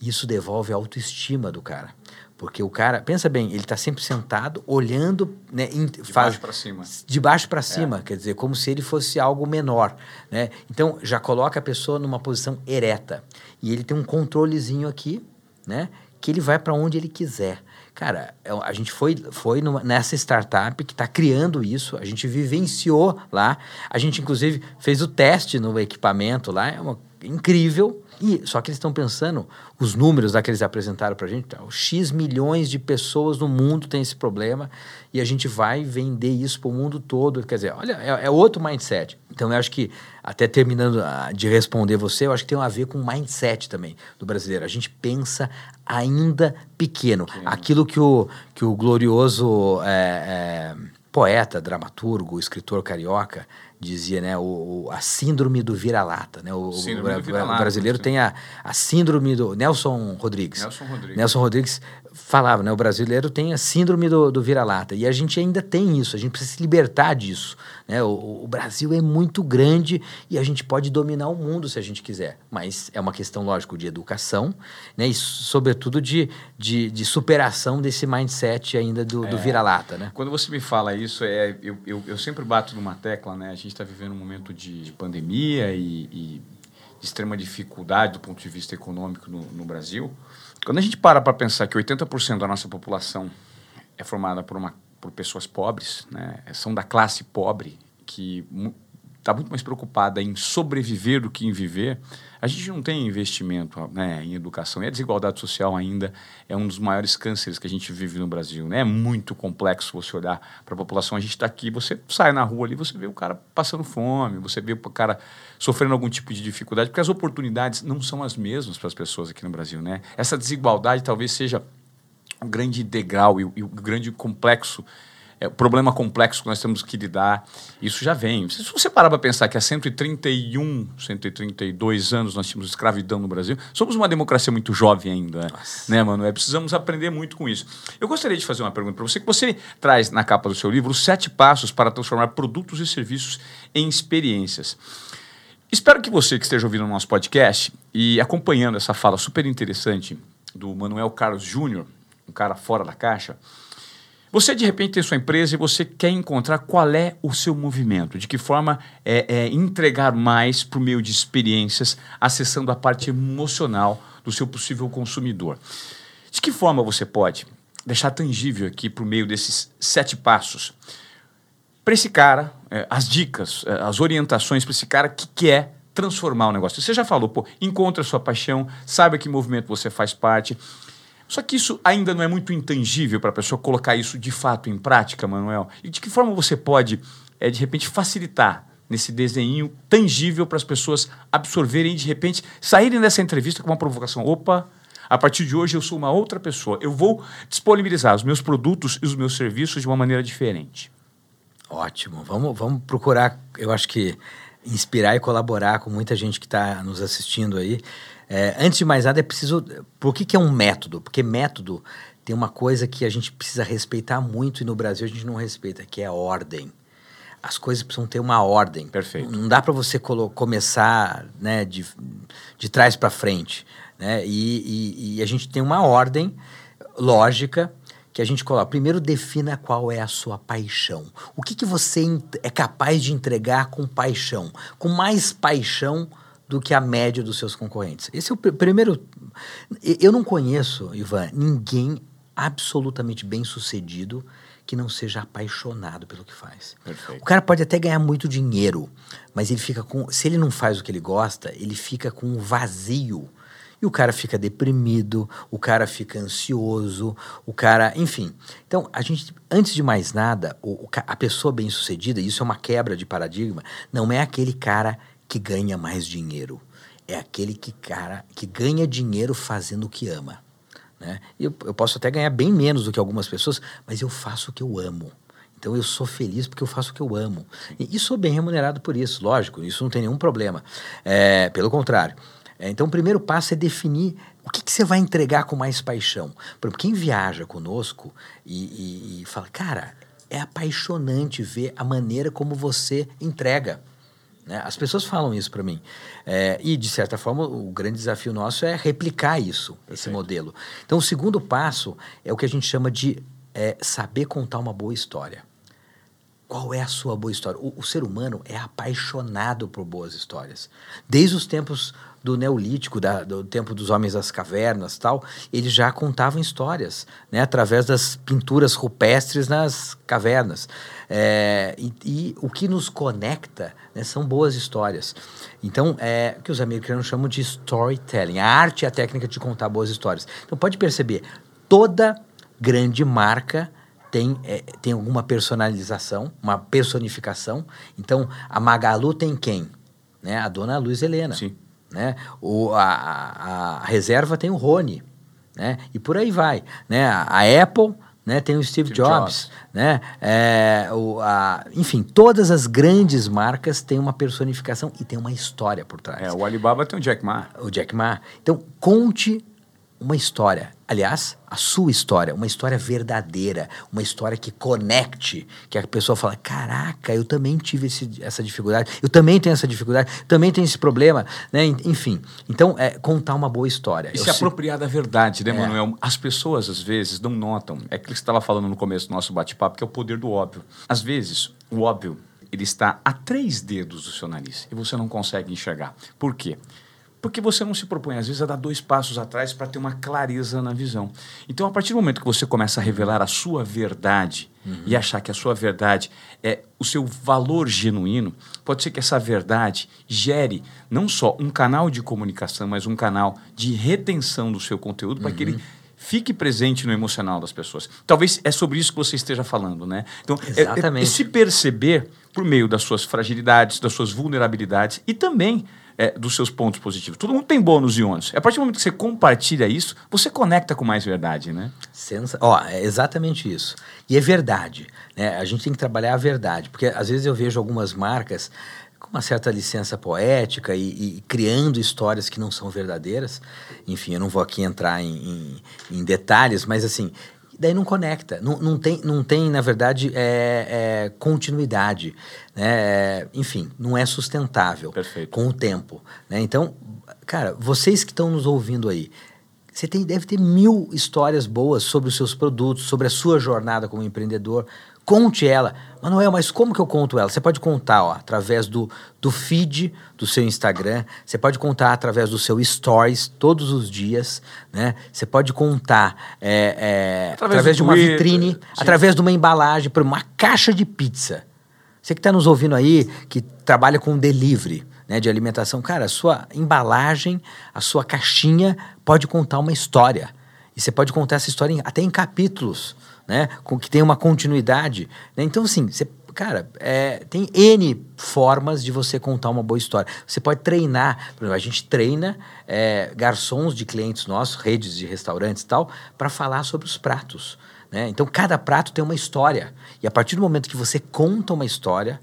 Isso devolve a autoestima do cara. Porque o cara, pensa bem, ele está sempre sentado, olhando. Né, de baixo para cima. De baixo para cima, é. quer dizer, como se ele fosse algo menor. Né? Então, já coloca a pessoa numa posição ereta. E ele tem um controlezinho aqui, né? Que ele vai para onde ele quiser. Cara, é a gente foi, foi numa, nessa startup que está criando isso, a gente vivenciou lá, a gente inclusive fez o teste no equipamento lá, é uma incrível. E só que eles estão pensando, os números lá que eles apresentaram para a gente, tá, X milhões de pessoas no mundo têm esse problema e a gente vai vender isso para o mundo todo. Quer dizer, olha, é, é, outro mindset. Então eu acho que, até terminando ah, de responder você, eu acho que tem a ver com o mindset também do brasileiro. A gente pensa ainda pequeno. Aquilo que o, que o glorioso é, é, poeta, dramaturgo, escritor carioca dizia, né, o, o a síndrome do vira-lata, né? O, o, o brasileiro tem a, a síndrome do Nelson Rodrigues. Nelson Rodrigues. Nelson Rodrigues falava, né? O brasileiro tem a síndrome do, do vira-lata. E a gente ainda tem isso, a gente precisa se libertar disso. Né? O, o, Brasil é muito grande e a gente pode dominar o mundo se a gente quiser. Mas é uma questão, lógico, de educação né? e, sobretudo, de, de, de superação desse mindset ainda do, é, do vira-lata. Né? Quando você me fala isso, é, eu, eu, eu sempre bato numa tecla, né? A gente está vivendo um momento de, de pandemia e, e de extrema dificuldade do ponto de vista econômico no, no Brasil. Quando a gente para para pensar que 80% da nossa população é formada por, uma, por pessoas pobres, né, são da classe pobre, que está muito mais preocupada em sobreviver do que em viver, a gente não tem investimento né, em educação. E a desigualdade social ainda é um dos maiores cânceres que a gente vive no Brasil. Né? É muito complexo você olhar para a população. A gente está aqui, você sai na rua ali, você vê o cara passando fome, você vê o cara sofrendo algum tipo de dificuldade, porque as oportunidades não são as mesmas para as pessoas aqui no Brasil. Né? Essa desigualdade talvez seja o grande degrau e, o grande complexo é, o problema complexo que nós temos que lidar, isso já vem. Se você parar para pensar que há 131, 132 anos nós tínhamos escravidão no Brasil, somos uma democracia muito jovem ainda, Nossa. né, mano? É, precisamos aprender muito com isso. Eu gostaria de fazer uma pergunta para você, que você traz na capa do seu livro os sete passos para transformar produtos e serviços em experiências. Espero que você que esteja ouvindo o nosso podcast e acompanhando essa fala super interessante do Manuel Carlos Júnior, um cara fora da caixa, você, de repente, tem sua empresa e você quer encontrar qual é o seu movimento, de que forma é, é entregar mais por meio de experiências, acessando a parte emocional do seu possível consumidor. De que forma você pode deixar tangível aqui por meio desses sete passos? Para esse cara, é, as dicas, é, as orientações para esse cara que quer transformar o negócio. Você já falou, pô, encontre a sua paixão, saiba que movimento você faz parte. Só que isso ainda não é muito intangível para a pessoa colocar isso de fato em prática, Manuel. E de que forma você pode, é, de repente, facilitar nesse desenho tangível para as pessoas absorverem e, de repente, saírem dessa entrevista com uma provocação? Opa, a partir de hoje eu sou uma outra pessoa. Eu vou disponibilizar os meus produtos e os meus serviços de uma maneira diferente. Ótimo. Vamos, vamos procurar, eu acho que, inspirar e colaborar com muita gente que está nos assistindo aí. É, antes de mais nada, é preciso. Por que, que é um método? Porque método tem uma coisa que a gente precisa respeitar muito e no Brasil a gente não respeita, que é a ordem. As coisas precisam ter uma ordem. Perfeito. Não dá para você começar né, de, de trás para frente. Né? E, e, e a gente tem uma ordem lógica que a gente coloca. Primeiro, defina qual é a sua paixão. O que, que você é capaz de entregar com paixão? Com mais paixão do que a média dos seus concorrentes. Esse é o pr primeiro. Eu não conheço, Ivan, ninguém absolutamente bem sucedido que não seja apaixonado pelo que faz. Perfeito. O cara pode até ganhar muito dinheiro, mas ele fica com. Se ele não faz o que ele gosta, ele fica com um vazio. E o cara fica deprimido, o cara fica ansioso, o cara. Enfim. Então, a gente, antes de mais nada, o, a pessoa bem-sucedida, isso é uma quebra de paradigma, não é aquele cara que ganha mais dinheiro. É aquele que, cara, que ganha dinheiro fazendo o que ama. Né? Eu, eu posso até ganhar bem menos do que algumas pessoas, mas eu faço o que eu amo. Então eu sou feliz porque eu faço o que eu amo. E, e sou bem remunerado por isso, lógico, isso não tem nenhum problema. É, pelo contrário. É, então o primeiro passo é definir o que, que, você vai entregar com mais paixão. Por exemplo, quem viaja conosco e, e, e fala, cara, é apaixonante ver a maneira como você entrega. Né? As pessoas falam isso para mim. É, e, de certa forma, o grande desafio nosso é replicar isso, esse modelo. Então, o segundo passo é o que a gente chama de é, saber contar uma boa história. Qual é a sua boa história? O, o, ser humano é apaixonado por boas histórias. Desde os tempos do Neolítico, da, do tempo dos homens das cavernas tal, eles já contavam histórias, né, através das pinturas rupestres nas cavernas. É, e, e, o que nos conecta né, são boas histórias. Então, é o que os americanos chamam de storytelling, a arte e a técnica de contar boas histórias. Então, pode perceber, toda grande marca tem, é, tem alguma personalização, uma personificação. Então, a Magalu tem quem? Né? A dona Luiz Helena. Sim. Né? O, a, a, a reserva tem o Rony. Né? E por aí vai. Né? A, Apple né? tem o Steve, Steve Jobs. Jobs. Né? É, o, a, enfim, todas as grandes marcas têm uma personificação e tem uma história por trás. É, o Alibaba tem o Jack Ma. O Jack Ma. Então, conte uma história. Aliás, a sua história, uma história verdadeira, uma história que conecte, que a pessoa fala: caraca, eu também tive esse, essa dificuldade, eu também tenho essa dificuldade, também tenho esse problema, né? Enfim, então é contar uma boa história. E eu se apropriar da verdade, né, é. Manuel? As pessoas às vezes não notam. É aquilo que você estava falando no começo do nosso bate-papo, que é o poder do óbvio. Às vezes, o óbvio ele está a três dedos do seu nariz e você não consegue enxergar. Por quê? Porque você não se propõe, às vezes, a dar dois passos atrás para ter uma clareza na visão. Então, a partir do momento que você começa a revelar a sua verdade uhum. e achar que a sua verdade é o seu valor genuíno, pode ser que essa verdade gere não só um canal de comunicação, mas um canal de retenção do seu conteúdo uhum. para que ele uhum. fique presente no emocional das pessoas. Talvez é sobre isso que você esteja falando, né? Então, Exatamente. É, é, é se perceber por meio das suas fragilidades, das suas vulnerabilidades e também é, dos seus pontos positivos. Todo mundo tem bônus e ônus. A partir do momento que você compartilha isso, você conecta com mais verdade, né? Sensa Ó, é exatamente isso. E é verdade. Né? A gente tem que trabalhar a verdade. Porque às vezes eu vejo algumas marcas com uma certa licença poética e, e, criando histórias que não são verdadeiras. Enfim, eu não vou aqui entrar em, em, em detalhes, mas assim, daí não conecta. Não, não, tem, não tem, na verdade, é, é continuidade. Né? Enfim, não é sustentável Perfeito. com o tempo. Né? Então, cara, vocês que estão nos ouvindo aí, você tem, deve ter mil histórias boas sobre os seus produtos, sobre a sua jornada como empreendedor. Conte ela. Manuel, mas como que eu conto ela? Você pode contar ó, através do, do feed do seu Instagram, você pode contar através do seu stories todos os dias, né? Você pode contar é, é, através, através de uma vitrine, Sim. através de uma embalagem, por uma caixa de pizza. Você que está nos ouvindo aí, que trabalha com delivery né, de alimentação, cara, a sua embalagem, a sua caixinha pode contar uma história. E você pode contar essa história em, até em capítulos né? Com que tem uma continuidade. Né? Então, assim, você, cara, é, tem N formas de você contar uma boa história. Você pode treinar, por exemplo, a gente treina é, garçons de clientes nossos, redes de restaurantes e tal, para falar sobre os pratos. Né? Então, cada prato tem uma história. E a partir do momento que você conta uma história,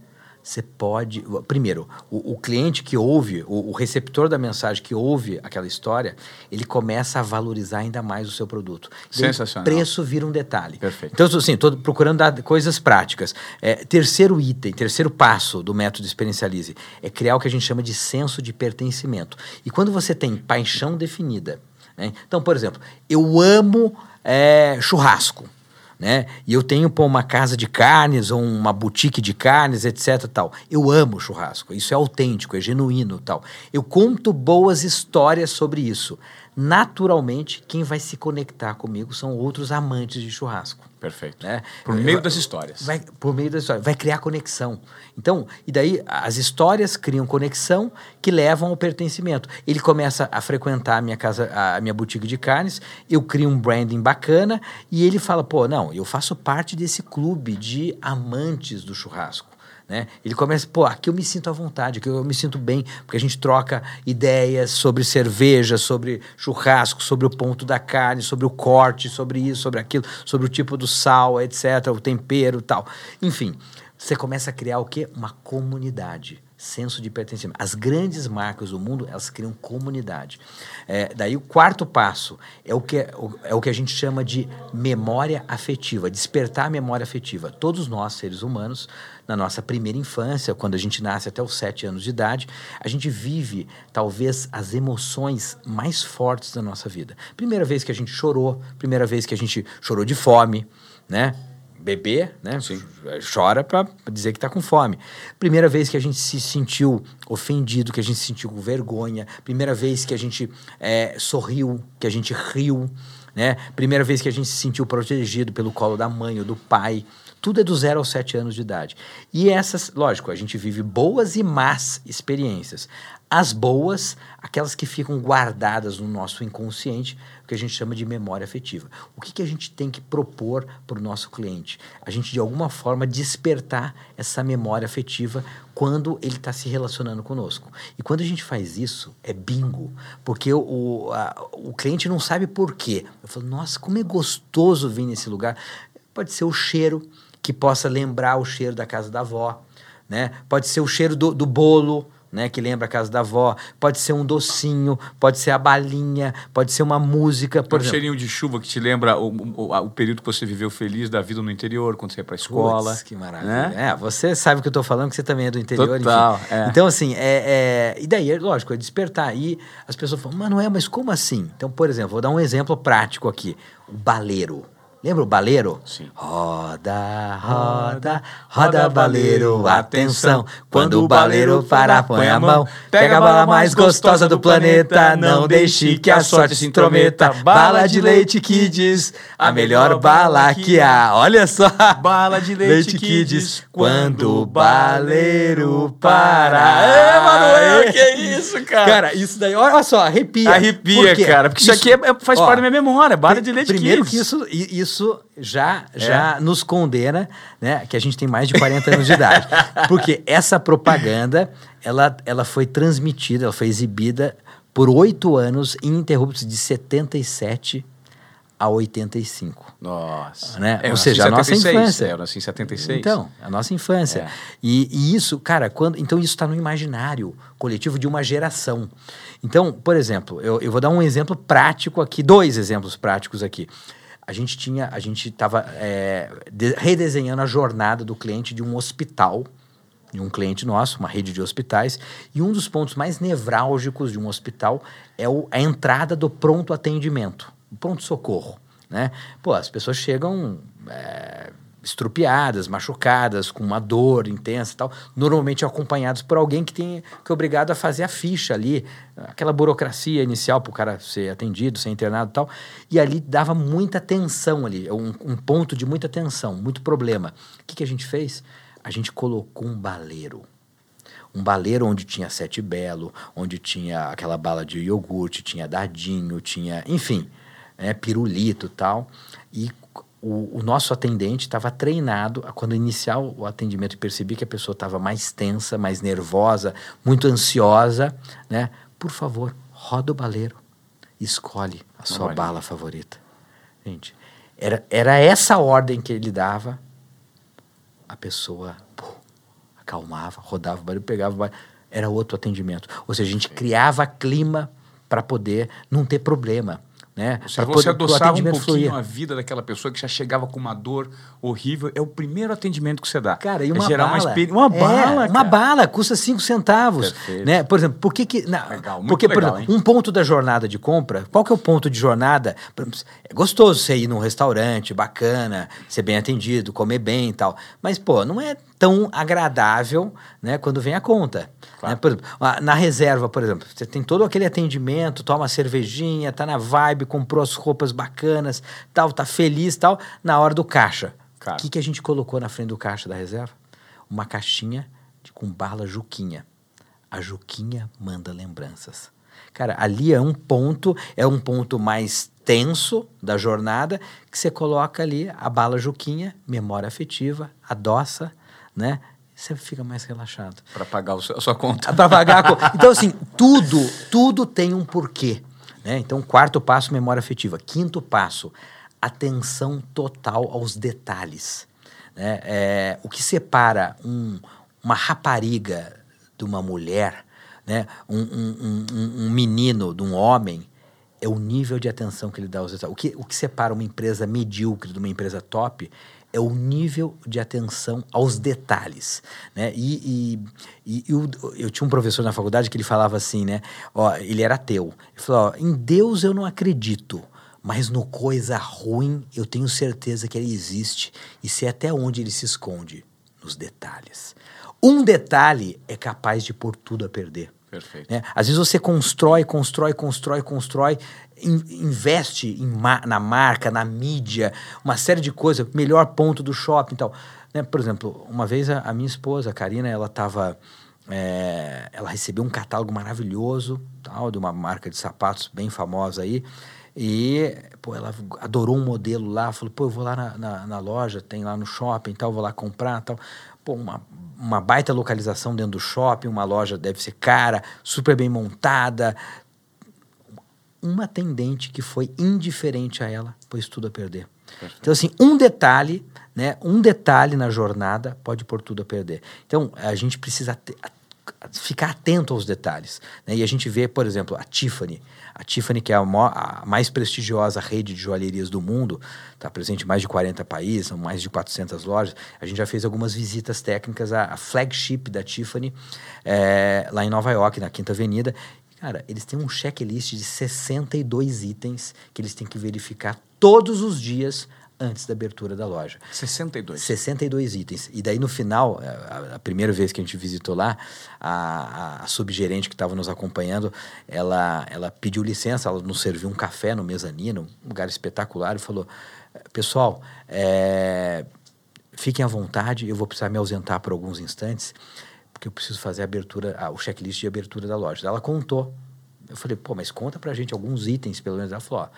você pode. Primeiro, o, o cliente que ouve, o, o, receptor da mensagem que ouve aquela história, ele começa a valorizar ainda mais o seu produto. Sensacional. Preço vira um detalhe. Perfeito. Então, assim, estou procurando dar coisas práticas. É, terceiro item, terceiro passo do método Experiencialize é criar o que a gente chama de senso de pertencimento. E quando você tem paixão definida, né? então, por exemplo, eu amo é, churrasco né? E eu tenho pô, uma casa de carnes ou uma boutique de carnes, etc. Tal. Eu amo churrasco. Isso é autêntico, é genuíno, tal. Eu conto boas histórias sobre isso naturalmente, quem vai se conectar comigo são outros amantes de churrasco. Perfeito. Né? Por meio das histórias. Vai, por meio das histórias. Vai criar conexão. Então, e daí as histórias criam conexão que levam ao pertencimento. Ele começa a frequentar a minha casa, a minha boutique de carnes, eu crio um branding bacana e ele fala: pô, não, eu faço parte desse clube de amantes do churrasco. Né? Ele começa, pô, aqui eu me sinto à vontade, aqui eu me sinto bem, porque a gente troca ideias sobre cerveja, sobre churrasco, sobre o ponto da carne, sobre o corte, sobre isso, sobre aquilo, sobre o tipo do sal, etc., o tempero tal. Enfim, você começa a criar o quê? Uma comunidade senso de pertencimento. As grandes marcas do mundo, elas criam comunidade. É, daí o quarto passo é o, que, é, é o que a gente chama de memória afetiva, despertar a memória afetiva. Todos nós, seres humanos, na nossa primeira infância, quando a gente nasce até os sete anos de idade, a gente vive talvez as emoções mais fortes da nossa vida. Primeira vez que a gente chorou, primeira vez que a gente chorou de fome, né? bebê, né? Sim. Chora para dizer que está com fome. Primeira vez que a gente se sentiu ofendido, que a gente se sentiu com vergonha. Primeira vez que a gente é, sorriu, que a gente riu, né? Primeira vez que a gente se sentiu protegido pelo colo da mãe ou do pai. Tudo é do zero aos sete anos de idade. E essas, lógico, a gente vive boas e más experiências. As boas, aquelas que ficam guardadas no nosso inconsciente, o que a gente chama de memória afetiva. O que, que a gente tem que propor para o nosso cliente? A gente, de alguma forma, despertar essa memória afetiva quando ele está se relacionando conosco. E quando a gente faz isso, é bingo, porque o, a, o cliente não sabe por quê. Eu falo, nossa, como é gostoso vir nesse lugar. Pode ser o cheiro, que possa lembrar o cheiro da casa da avó, né? Pode ser o cheiro do, do bolo, né, que lembra a casa da avó, pode ser um docinho, pode ser a balinha, pode ser uma música. Por um exemplo. cheirinho de chuva que te lembra o, o, o, período que você viveu feliz da vida no interior, quando você ia para a escola. Puts, que maravilha. Né? É, você sabe o que eu estou falando, que você também é do interior. Total, é. Então, assim, é, é, e daí, é lógico, é despertar. E as pessoas falam, mas não é, mas como assim? Então, por exemplo, vou dar um exemplo prático aqui. O baleiro. Lembra o baleiro? Sim. Roda, roda, roda baleiro, atenção. Quando o baleiro parar, põe a mão. Pega a bala mais gostosa do planeta. Não deixe que a sorte se intrometa. Bala de leite Kids, a melhor bala que há. Olha só. Bala de leite Kids. Quando o baleiro parar. É, Manuel, que isso, cara? Cara, isso daí, olha só, arrepia. Arrepia, cara. Porque isso, isso aqui é, faz ó, parte da minha memória. Bala de leite primeiro Kids. Primeiro que isso, isso isso já, é. já nos condena, né? Que a gente tem mais de 40 anos de idade. Porque essa propaganda, ela, ela foi transmitida, ela foi exibida por oito anos ininterruptos, de 77 a 85. Nossa. Né? Ou seja, a nossa infância. É, eu nasci em 76. Então, a nossa infância. É. E, e, isso, cara, quando, então isso está no imaginário coletivo de uma geração. Então, por exemplo, eu, eu vou dar um exemplo prático aqui, dois exemplos práticos aqui a gente tinha, a gente estava é, redesenhando a jornada do cliente de um hospital, de um cliente nosso, uma rede de hospitais, e um dos pontos mais nevrálgicos de um hospital é o, a entrada do pronto atendimento, pronto socorro, né? Pô, as pessoas chegam é, estrupiadas, machucadas, com uma dor intensa e tal, normalmente acompanhados por alguém que tem que é obrigado a fazer a ficha ali, aquela burocracia inicial para o cara ser atendido, ser internado e tal. E ali dava muita tensão ali, um, um ponto de muita tensão, muito problema. O que, que a gente fez? A gente colocou um baleiro um baleiro onde tinha sete belo, onde tinha aquela bala de iogurte, tinha dadinho, tinha, enfim, é, pirulito tal. E o, o nosso atendente estava treinado a quando iniciar o atendimento e percebi que a pessoa estava mais tensa, mais nervosa, muito ansiosa, né? Por favor, roda o baleiro, escolhe a sua Olha. bala favorita. Gente, era, era essa ordem que ele dava, a pessoa pô, acalmava, rodava o baleiro, pegava o baleiro, era outro atendimento. Ou seja, a gente criava clima para poder não ter problema. Né? Você, você adoçava um pouquinho fluir. a vida daquela pessoa que já chegava com uma dor horrível. É o primeiro atendimento que você dá. Cara, e é uma é gerar bala. Uma, uma é, bala, Uma bala, custa cinco centavos. Perfeito. Né? Por exemplo, por que que... Na, legal, muito porque, legal, por exemplo, um ponto da jornada de compra, qual que é o ponto de jornada? É gostoso você ir num restaurante bacana, ser bem atendido, comer bem e tal. Mas, pô, não é tão agradável né, quando vem a conta. Claro. Né? Por exemplo, na reserva, por exemplo, você tem todo aquele atendimento, toma cervejinha, tá na vibe, comprou as roupas bacanas, tal, tá feliz tal, na hora do caixa. O que, que a gente colocou na frente do caixa da reserva? Uma caixinha de, com bala Juquinha. A Juquinha manda lembranças. Cara, ali é um ponto, é um ponto mais tenso da jornada, que você coloca ali a bala Juquinha, memória afetiva, adoça, né? Você fica mais relaxado. Para pagar a sua conta. Para pagar a conta. Então, assim, tudo, tudo tem um porquê. Né? Então, quarto passo, memória afetiva. Quinto passo, atenção total aos detalhes. Né? É, o que separa um, uma rapariga de uma mulher, né? um, um, um, um menino de um homem, é o nível de atenção que ele dá aos detalhes. O que, o que separa uma empresa medíocre de uma empresa top é o nível de atenção aos detalhes, né? E, e, e eu, eu, tinha um professor na faculdade que ele falava assim, né? Ó, ele era ateu. Ele falou, ó, em Deus eu não acredito, Mas no coisa ruim, eu tenho certeza que ele existe e sei até onde ele se esconde nos detalhes. Um detalhe é capaz de pôr tudo a perder. Perfeito. Né? Às vezes você constrói, constrói, constrói, constrói, investe em na marca, na mídia, uma série de coisas, melhor ponto do shopping e tal. Né? Por exemplo, uma vez a, a minha esposa, a Karina, ela estava. ela recebeu um catálogo maravilhoso, tal, de uma marca de sapatos bem famosa aí. E, pô, ela adorou um modelo lá, falou, pô, eu vou lá na, na, na loja, tem lá no shopping tal, vou lá comprar tal. Pô, uma, uma baita localização dentro do shopping, uma loja deve ser cara, super bem montada. Uma atendente que foi indiferente a ela, pôs tudo a perder. Então, assim, um detalhe, né? Um detalhe na jornada pode pôr tudo a perder. Então, a gente precisa ficar atento aos detalhes. Né? E a gente vê, por exemplo, a Tiffany. A Tiffany, que é a, maior- a mais prestigiosa rede de joalherias do mundo, está presente em mais de 40 países, são mais de 400 lojas. A gente já fez algumas visitas técnicas à, flagship da Tiffany, eh, lá em Nova York, na Quinta Avenida. Cara, eles têm um checklist de 62 itens que eles têm que verificar todos os dias antes da abertura da loja. 62. 62 itens. E daí no final, a, a primeira vez que a gente visitou lá, a, a- subgerente que estava nos acompanhando, ela, ela pediu licença, ela nos serviu um café no mezanino, um lugar espetacular, e falou: Pessoal, é, fiquem à vontade, eu vou precisar me ausentar por alguns instantes, porque eu preciso fazer a abertura, ah, o checklist de abertura da loja. Ela contou. Eu falei, pô, mas conta pra gente alguns itens, pelo menos. Ela falou, ó,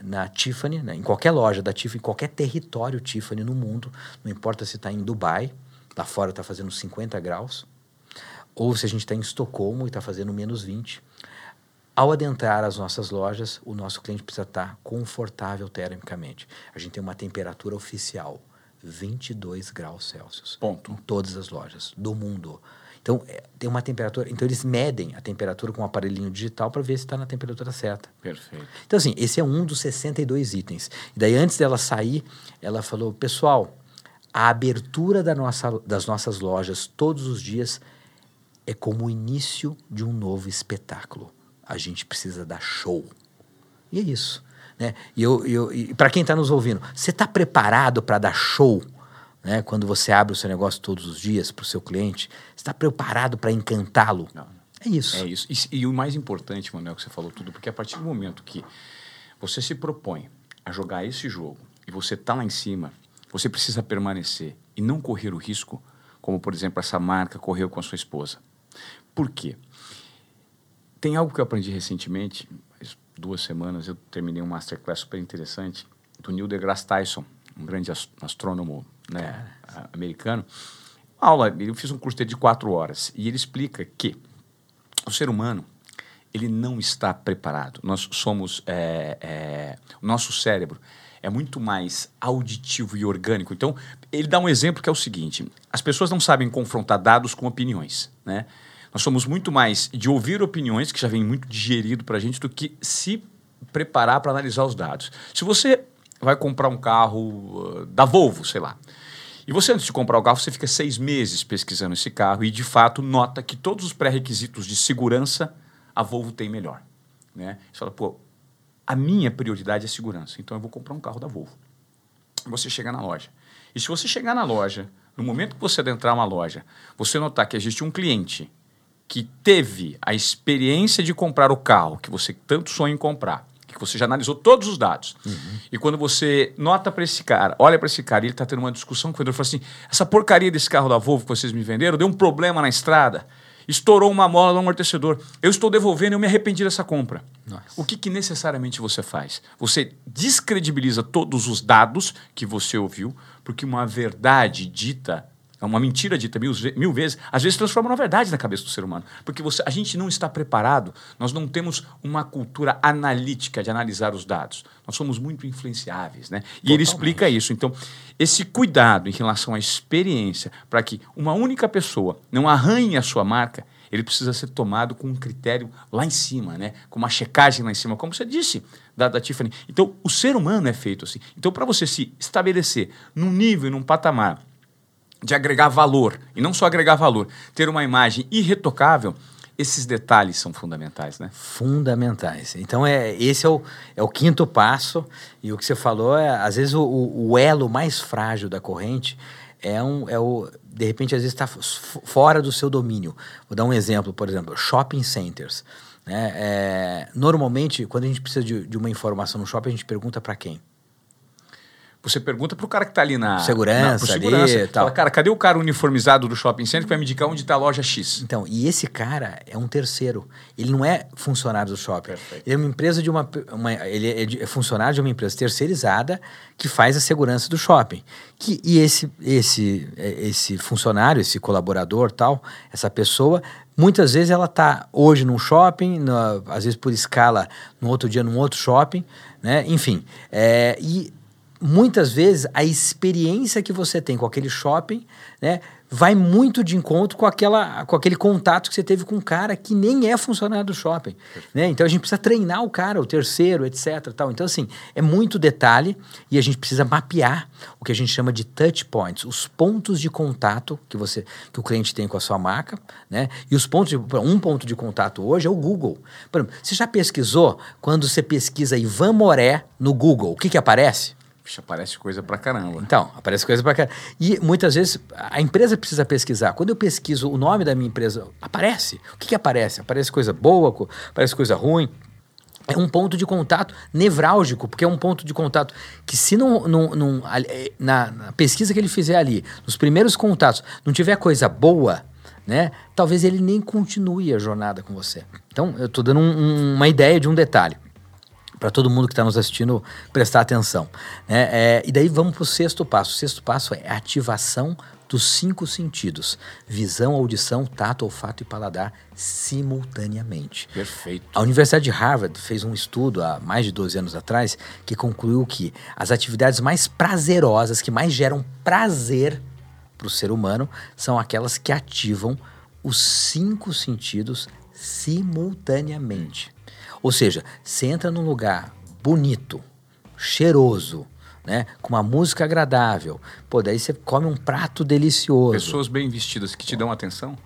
na Tiffany, né, em qualquer loja da Tiffany, em qualquer território Tiffany no mundo, não importa se está em Dubai, lá fora está fazendo 50 graus, ou se a gente está em Estocolmo e está fazendo menos 20. Ao adentrar as nossas lojas, o nosso cliente precisa estar confortável termicamente. A gente tem uma temperatura oficial, 22 graus Celsius. Ponto. Em todas as lojas do mundo. Então, é, tem uma temperatura. Então, eles medem a temperatura com um aparelhinho digital para ver se está na temperatura certa. Perfeito. Então, assim, esse é um dos 62 itens. E daí, antes dela sair, ela falou: pessoal, a abertura da nossa, das nossas lojas todos os dias é como o início de um novo espetáculo. A gente precisa dar show. E é isso. Né? E, eu, eu, e para quem está nos ouvindo, você está preparado para dar show? Né? Quando você abre o seu negócio todos os dias para o seu cliente, está preparado para encantá-lo? É isso. É isso. E, e o mais importante, Manuel, que você falou tudo, porque a partir do momento que você se propõe a jogar esse jogo e você tá lá em cima, você precisa permanecer e não correr o risco, como por exemplo essa marca correu com a sua esposa. Por quê? Tem algo que eu aprendi recentemente, duas semanas, eu terminei um masterclass super interessante do Neil deGrasse Tyson, um grande ast- astrônomo né, americano. Aula, eu fiz um curso de quatro horas e ele explica que o ser humano ele não está preparado. Nós somos é, é, o nosso cérebro é muito mais auditivo e orgânico. Então ele dá um exemplo que é o seguinte: as pessoas não sabem confrontar dados com opiniões, né? Nós somos muito mais de ouvir opiniões que já vem muito digerido para a gente do que se preparar para analisar os dados. Se você vai comprar um carro uh, da Volvo, sei lá, e você, antes de comprar o carro, você fica seis meses pesquisando esse carro e, de fato, nota que todos os pré-requisitos de segurança a Volvo tem melhor. Né? Você fala, pô, a minha prioridade é segurança, então eu vou comprar um carro da Volvo. Você chega na loja. E se você chegar na loja, no momento que você adentrar uma loja, você notar que existe um cliente que teve a experiência de comprar o carro que você tanto sonha em comprar, que você já analisou todos os dados. E quando você nota para esse cara, olha para esse cara, e ele está tendo uma discussão com o vendedor, fala assim: essa porcaria desse carro da Volvo que vocês me venderam deu um problema na estrada, estourou uma mola no amortecedor. Eu estou devolvendo, eu me arrependi dessa compra. Nossa. O que, que necessariamente você faz? Você descredibiliza todos os dados que você ouviu, porque uma verdade dita, uma mentira dita mil, mil vezes, às vezes transforma uma verdade na cabeça do ser humano. Porque você, a gente não está preparado, nós não temos uma cultura analítica de analisar os dados. Nós somos muito influenciáveis. Né? E ele explica isso. Então, esse cuidado em relação à experiência, para que uma única pessoa não arranhe a sua marca, ele precisa ser tomado com um critério lá em cima, né? com uma checagem lá em cima, como você disse da, da Tiffany. Então, o ser humano é feito assim. Então, para você se estabelecer num nível e num patamar de agregar valor, e não só agregar valor, ter uma imagem irretocável, Esses detalhes são fundamentais, né? Fundamentais. Então, é, esse é o, é o quinto passo. E o que você falou é, às vezes, o, o elo mais frágil da corrente é, um, é o. De repente, às vezes, está fora do seu domínio. Vou dar um exemplo, por exemplo, shopping centers. Né? É, normalmente, quando a gente precisa de, de uma informação no shopping, a gente pergunta para quem? Você pergunta pro cara que tá ali na segurança, na, segurança ali, tal. Fala, cara, cadê o cara uniformizado do shopping center que vai me indicar onde tá a loja X? Então, e esse cara é um terceiro. Ele não é funcionário do shopping. Perfeito. Ele é uma empresa de uma, uma ele é, é, funcionário de uma empresa terceirizada que faz a segurança do shopping. Que, e esse, esse, é, esse funcionário, esse colaborador, tal, essa pessoa Muitas vezes ela está hoje num shopping, na, às vezes por escala, no outro dia num outro shopping, né? Enfim, é, e muitas vezes a experiência que você tem com aquele shopping, né, vai muito de encontro com, aquela, com aquele contato que você teve com um cara que nem é funcionário do shopping. Né? Então a gente precisa treinar o cara, o terceiro, etc. Tal. Então, assim, é muito detalhe e a gente precisa mapear o que a gente chama de touch points, os pontos de contato que você que o cliente tem com a sua marca, né? E os pontos de, um ponto de contato hoje é o Google. Por exemplo, você já pesquisou quando você pesquisa Ivan Moré no Google, o que que aparece? Puxa, aparece coisa pra caramba. Então, aparece coisa pra caramba. E muitas vezes a empresa precisa pesquisar. Quando eu pesquiso o nome da minha empresa, aparece. O que, que aparece? Aparece coisa boa, aparece coisa ruim. É um ponto de contato nevrálgico, porque é um ponto de contato que, se não, não, não eh, na, na pesquisa que ele fizer ali, nos primeiros contatos, não tiver coisa boa, né? Talvez ele nem continue a jornada com você. Então, eu estou dando um, um, uma ideia de um detalhe para todo mundo que está nos assistindo prestar atenção. Né? É, e daí vamos para o sexto passo. O sexto passo é ativação dos cinco sentidos: visão, audição, tato, olfato e paladar simultaneamente. Perfeito. A Universidade de Harvard fez um estudo há mais de 12 anos atrás que concluiu que as atividades mais prazerosas, que mais geram prazer para o ser humano, são aquelas que ativam os cinco sentidos simultaneamente. Ou seja, você entra num lugar bonito, cheiroso, né? Com uma música agradável. Pô, daí você come um prato delicioso. Pessoas bem vestidas que te dão atenção?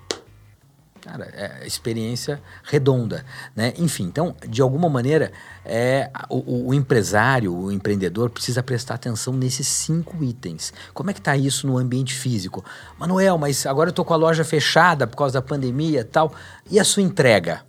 Cara, é experiência redonda, né? Enfim, então, de alguma maneira, é, o, o, empresário, o empreendedor precisa prestar atenção nesses cinco itens. Como é que está isso no ambiente físico? Manuel, mas agora eu tô com a loja fechada por causa da pandemia e tal. E a sua entrega,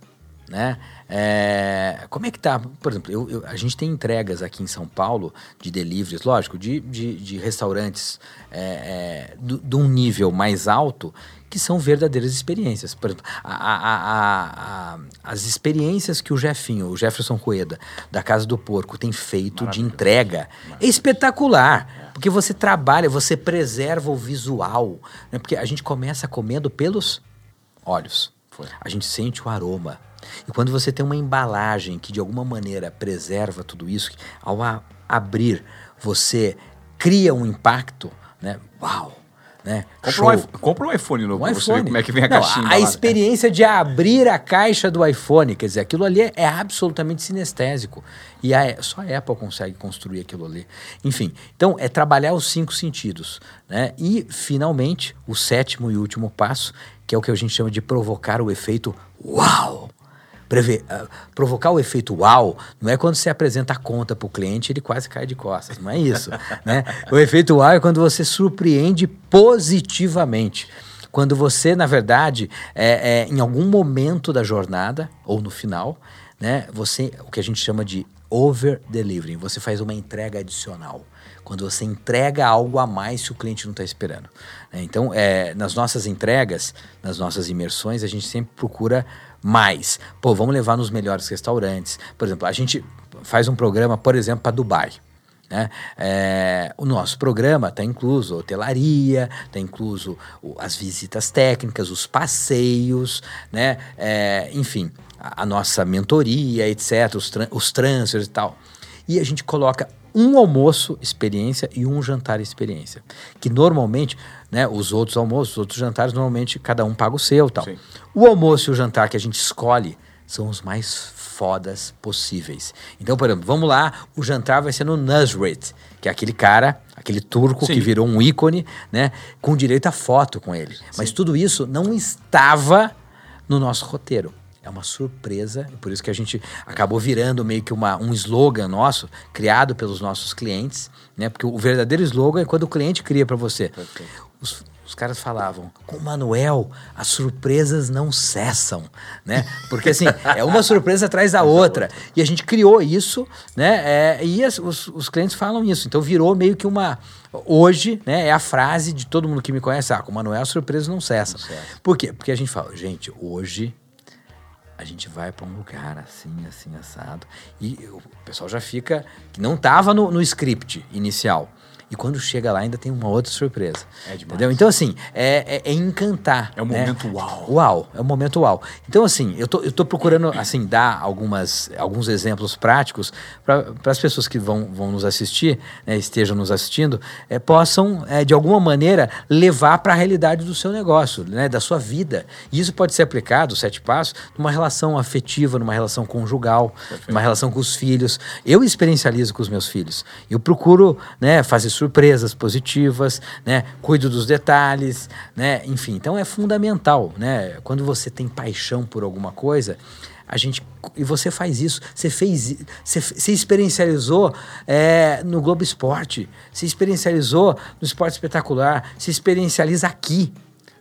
né? É, como é que tá? Por exemplo, eu, eu, a gente tem entregas aqui em São Paulo de deliveries, lógico, de, de, de restaurantes é, é, de um nível mais alto que são verdadeiras experiências. Por exemplo, a, a, a, as experiências que o Jefinho, o Jefferson Coeda, da Casa do Porco, tem feito de entrega é espetacular. Porque você trabalha, você preserva o visual. Né? Porque a gente começa comendo pelos olhos. Foi. A gente sente o aroma e quando você tem uma embalagem que de alguma maneira preserva tudo isso, ao abrir você cria um impacto, né? Uau! Né? Compra, um, compra um iPhone novo um pra você como é que vem a Não, caixinha. A experiência de abrir a caixa do iPhone, quer dizer, aquilo ali é, é absolutamente sinestésico. E a, só a Apple consegue construir aquilo ali. Enfim, então é trabalhar os cinco sentidos. Né? E, finalmente, o sétimo e último passo, que é o que a gente chama de provocar o efeito uau! Prever, uh, provocar o efeito uau não é quando você apresenta a conta para o cliente ele quase cai de costas, não é isso. né? O efeito uau é quando você surpreende positivamente. Quando você, na verdade, é, é, em algum momento da jornada, ou no final, né, você, o que a gente chama de over delivering, você faz uma entrega adicional quando você entrega algo a mais que o cliente não está esperando. Né? Então, é, nas nossas entregas, nas nossas imersões, a gente sempre procura mais. Pô, vamos levar nos melhores restaurantes. Por exemplo, a gente faz um programa, por exemplo, para Dubai. Né? É, o nosso programa está incluso hotelaria, está incluso as visitas técnicas, os passeios, né? É, enfim, a, a, nossa mentoria, etc., os, os transfers e tal. E a gente coloca um almoço experiência e um jantar experiência. Que normalmente, né, os outros almoços, os outros jantares, normalmente cada um paga o seu tal. Sim. O almoço e o jantar que a gente escolhe são os mais fodas possíveis. Então, por exemplo, vamos lá, o jantar vai ser no Nusret, que é aquele cara, aquele turco Sim. que virou um ícone, né, com direito a foto com ele. Sim. Mas tudo isso não estava no nosso roteiro. É uma surpresa, por isso que a gente acabou virando meio que uma, um slogan nosso, criado pelos nossos clientes, né? Porque o verdadeiro slogan é quando o cliente cria para você. Os, os caras falavam, com o Manuel, as surpresas não cessam, né? Porque assim, é uma surpresa atrás da outra. E a gente criou isso, né? É, e as, os, os clientes falam isso. Então virou meio que uma. Hoje, né, é a frase de todo mundo que me conhece: ah, com o Manuel, as surpresas não cessam. Não cessa. Por quê? Porque a gente fala, gente, hoje a gente vai para um lugar assim, assim, assado. E o pessoal já fica. que não estava no, no script inicial. E quando chega lá, ainda tem uma outra surpresa. É demais. Entendeu? Então, assim, é, é, é encantar. É o né? momento uau. Uau, é o momento uau. Então, assim, eu tô, eu tô procurando, assim, dar algumas, alguns exemplos práticos para as pessoas que vão, vão nos assistir, né, estejam nos assistindo, é, possam, é, de alguma maneira, levar para a realidade do seu negócio, né, da sua vida. E isso pode ser aplicado, sete passos, numa relação afetiva, numa relação conjugal, Perfeito. numa relação com os filhos. Eu experiencializo com os meus filhos. Eu procuro né, fazer surpresas positivas, né? Cuido dos detalhes, né? Enfim, então é fundamental, né? Quando você tem paixão por alguma coisa, a gente e você faz isso, você fez, você, você experiencializou é, no Globo Esporte, se experiencializou no Esporte Espetacular, se experiencializa aqui,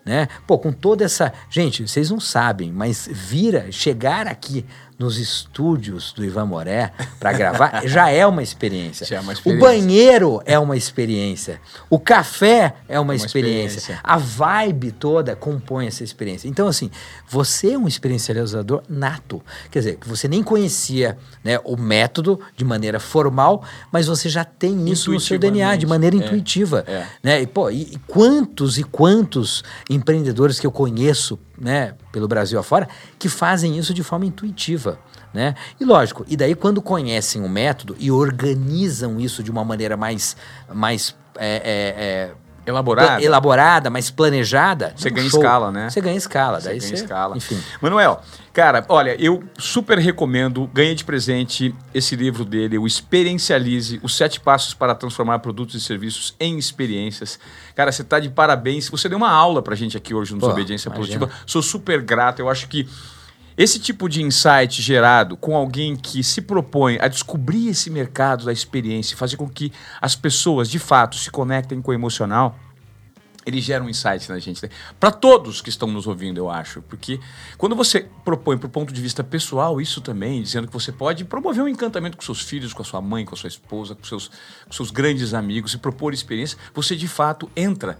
né? Pô, com toda essa. Gente, vocês não sabem, mas vira, chegar aqui nos estúdios do Ivan Moré para gravar já é uma experiência. Já é uma experiência. O banheiro é uma experiência. O café é uma, uma experiência. experiência. A vibe toda compõe essa experiência. Então, assim, você é um experiencializador nato. Quer dizer, você nem conhecia né, o método de maneira formal, mas você já tem isso no seu DNA, de maneira é, intuitiva. É. Né? E, pô, e, e quantos e quantos empreendedores que eu conheço né, pelo Brasil afora, que fazem isso de forma intuitiva. Né? E lógico, e daí quando conhecem o método e organizam isso de uma maneira mais, mais é, é, é, elaborada, elaborada, mais planejada, você ganha show. escala, né? Você ganha escala, você daí ganha você, escala. Enfim. Manuel, cara, olha, eu super recomendo, ganhe de presente esse livro dele, o Experiencialize, os sete passos para transformar produtos e serviços em experiências. Cara, você está de parabéns. Você deu uma aula pra gente aqui hoje no Desobediência Produtiva. Sou super grato. Eu acho que esse tipo de insight gerado com alguém que se propõe a descobrir esse mercado da experiência, fazer com que as pessoas de fato se conectem com o emocional, ele gera um insight na gente. Né? Para todos que estão nos ouvindo, eu acho. Porque quando você propõe para o ponto de vista pessoal isso também, dizendo que você pode promover um encantamento com seus filhos, com a sua mãe, com a sua esposa, com seus, com seus grandes amigos e propor experiência, você de fato entra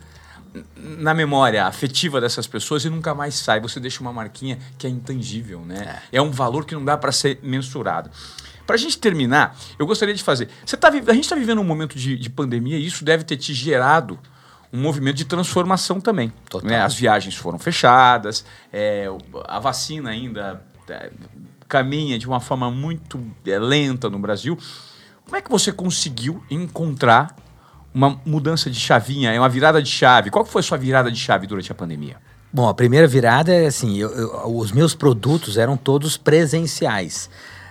na memória afetiva dessas pessoas e nunca mais sai. Você deixa uma marquinha que é intangível, né? É, é um valor que não dá para ser mensurado. Para a gente terminar, eu gostaria de fazer. Você tá, a gente está vivendo um momento de, de pandemia e isso deve ter te gerado um movimento de transformação também. Né? As viagens foram fechadas, é, a vacina ainda é, caminha de uma forma muito é, lenta no Brasil. Como é que você conseguiu encontrar uma mudança de chavinha, é uma virada de chave. Qual foi a sua virada de chave durante a pandemia? Bom, a primeira virada é assim, eu, eu, os meus produtos eram todos presenciais.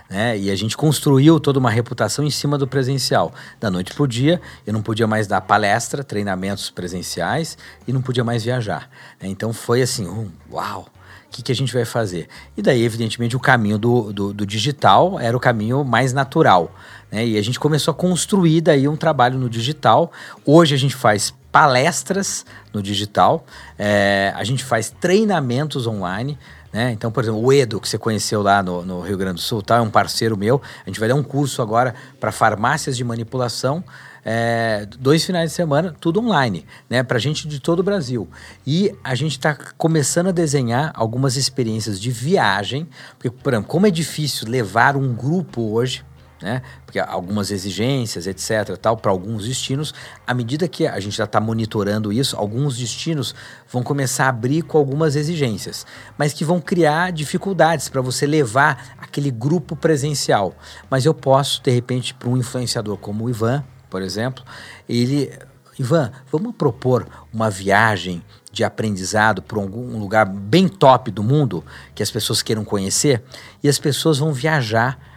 Né? E a gente construiu toda uma reputação em cima do presencial. Da noite para o dia, eu não podia mais dar palestra, treinamentos presenciais e não podia mais viajar. Né? Então foi assim, um, uau! O que, que, a gente vai fazer? E daí, evidentemente, o caminho do, do, do digital era o caminho mais natural. Né? E a gente começou a construir daí um trabalho no digital. Hoje a gente faz palestras no digital, é, a gente faz treinamentos online. Né? Então, por exemplo, o Edo, que você conheceu lá no, no, Rio Grande do Sul, tá? é um parceiro meu. A gente vai dar um curso agora para farmácias de manipulação. É, dois finais de semana, tudo online, né? Para gente de todo o Brasil. E a gente está começando a desenhar algumas experiências de viagem, porque, por exemplo, como é difícil levar um grupo hoje né? Porque algumas exigências, etc, tal, para alguns destinos, à medida que a gente já está monitorando isso, alguns destinos vão começar a abrir com algumas exigências, mas que vão criar dificuldades para você levar aquele grupo presencial. Mas eu posso, de repente, para um influenciador como o Ivan, por exemplo, ele Ivan, vamos propor uma viagem de aprendizado para algum lugar bem top do mundo que as pessoas queiram conhecer e as pessoas vão viajar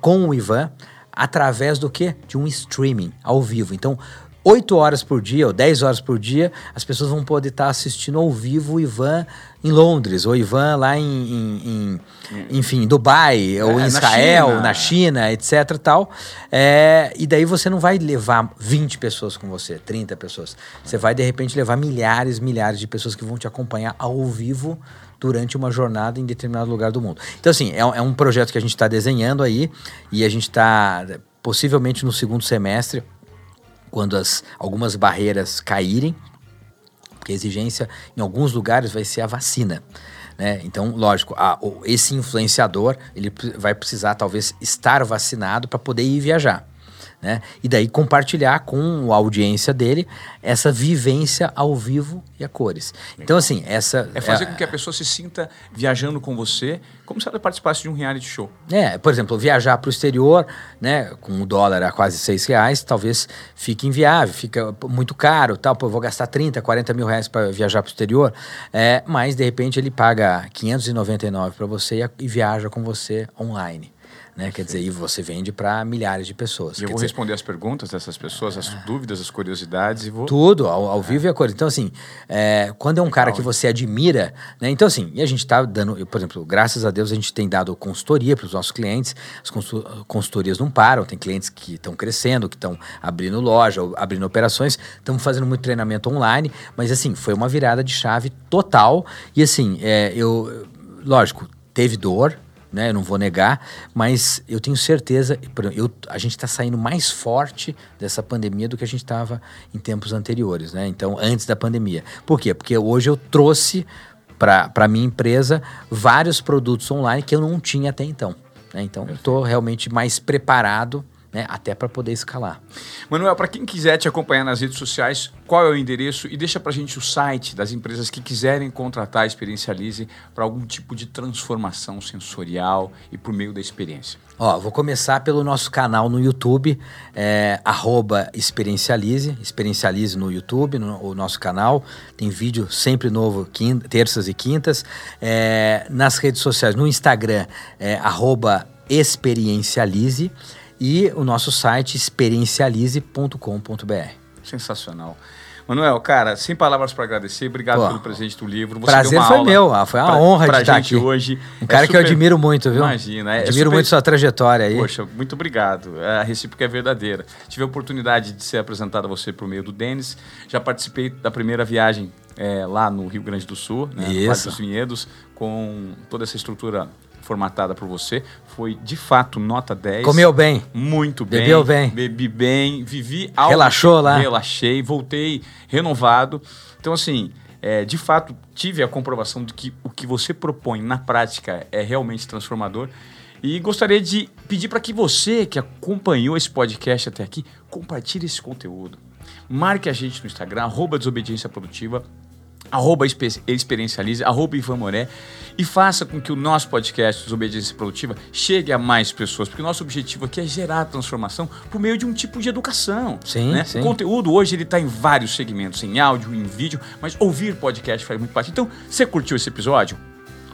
com o Ivan através do que? De um streaming ao vivo. Então, 8 horas por dia ou 10 horas por dia, as pessoas vão poder estar assistindo ao vivo o Ivan em Londres, ou Ivan lá em, em, em enfim, Dubai, é, ou em Israel, na China, na China etc. Tal. É, e daí você não vai levar 20 pessoas com você, 30 pessoas. Você vai, de repente, levar milhares, milhares de pessoas que vão te acompanhar ao vivo durante uma jornada em determinado lugar do mundo. Então, assim, é, é um projeto que a gente está desenhando aí e a gente está, possivelmente no segundo semestre, quando as, algumas barreiras caírem, porque a exigência em alguns lugares vai ser a vacina. Né? Então, lógico, a, esse influenciador ele vai precisar talvez estar vacinado para poder ir viajar né? E daí compartilhar com a audiência dele essa vivência ao vivo e a cores. Então, assim, essa. É fazer é, com que a pessoa se sinta viajando com você, como se ela participasse de um reality show. É, por exemplo, viajar para o exterior, né? Com o dólar a quase seis reais, talvez fique inviável, fica muito caro, tal. Pô, eu vou gastar 30, 40 mil reais para viajar para o exterior. É, mas, de repente, ele paga 599 para você e, e viaja com você online. Né? Quer dizer, e você vende para milhares de pessoas. E eu vou dizer, responder as perguntas dessas pessoas, as dúvidas, as curiosidades e vou... Tudo, ao, ao vivo e a cor. Então, assim, é, quando é um Legal, cara que você admira, né? Então, assim, e a gente está dando, por exemplo, graças a Deus a gente tem dado consultoria para os nossos clientes, as consultorias não param, tem clientes que estão crescendo, que estão abrindo loja, abrindo operações, estamos fazendo muito treinamento online, mas, assim, foi uma virada de chave total e, assim, é, eu, lógico, teve dor, né? Eu não vou negar, mas eu tenho certeza, eu, a gente está saindo mais forte dessa pandemia do que a gente estava em tempos anteriores, né? Então, antes da pandemia. Por quê? Porque hoje eu trouxe para a minha empresa vários produtos online que eu não tinha até então. Né? Então, estou realmente mais preparado né, até para poder escalar. Manuel, para quem quiser te acompanhar nas redes sociais, qual é o endereço? E deixa para a gente o site das empresas que quiserem contratar a Experiencialize para algum tipo de transformação sensorial e por meio da experiência. Ó, vou começar pelo nosso canal no YouTube, é, Experiencialize, Experiencialize no YouTube, no, o nosso canal. Tem vídeo sempre novo, quinta, terças e quintas. É, nas redes sociais, no Instagram, é, Experiencialize e o nosso site experiencialize.com.br. Sensacional. Manuel, cara, sem palavras para agradecer, obrigado Pô, pelo presente do livro. Você Prazer foi meu, ah, foi uma pra, honra pra de estar aqui. hoje. Um cara é super... que eu admiro muito, viu? Imagina. É, admiro super... muito sua trajetória aí. Poxa, muito obrigado. A recíproca é verdadeira. Tive a oportunidade de ser apresentado a você por meio do Denis. Já participei da primeira viagem é, lá no Rio Grande do Sul, né, no Parque dos Vinhedos, com toda essa estrutura formatada por você. Foi de fato nota 10. Comeu bem. Muito bem. Bebeu bem. Bebi bem, vivi algo. Relaxou lá? Relaxei, voltei renovado. Então, assim, é, de fato, tive a comprovação de que o que você propõe na prática é realmente transformador. E gostaria de pedir para que você que acompanhou esse podcast até aqui, compartilhe esse conteúdo. Marque a gente no Instagram, arroba Desobediência Produtiva, arroba Experiencialize, arroba Ivan Moré e faça com que o nosso podcast Desobediência Produtiva chegue a mais pessoas, porque o nosso objetivo aqui é gerar transformação por meio de um tipo de educação. Sim, né? sim. O conteúdo hoje ele está em vários segmentos, em áudio, em vídeo, mas ouvir podcast faz muito parte. Então, você curtiu esse episódio?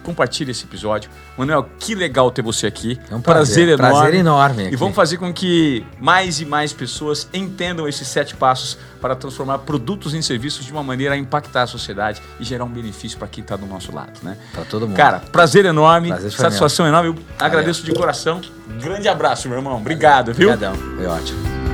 Compartilhe esse episódio. Manuel, que legal ter você aqui. É um prazer, prazer enorme. Prazer enorme aqui. E vamos fazer com que mais e mais pessoas entendam esses sete passos para transformar produtos em serviços de uma maneira a impactar a sociedade e gerar um benefício para quem está do nosso lado, né? Para todo mundo. Cara, prazer enorme, prazer satisfação enorme. Eu Valeu. agradeço de coração. Grande abraço, meu irmão. Obrigado, viu? Obrigadão, foi ótimo.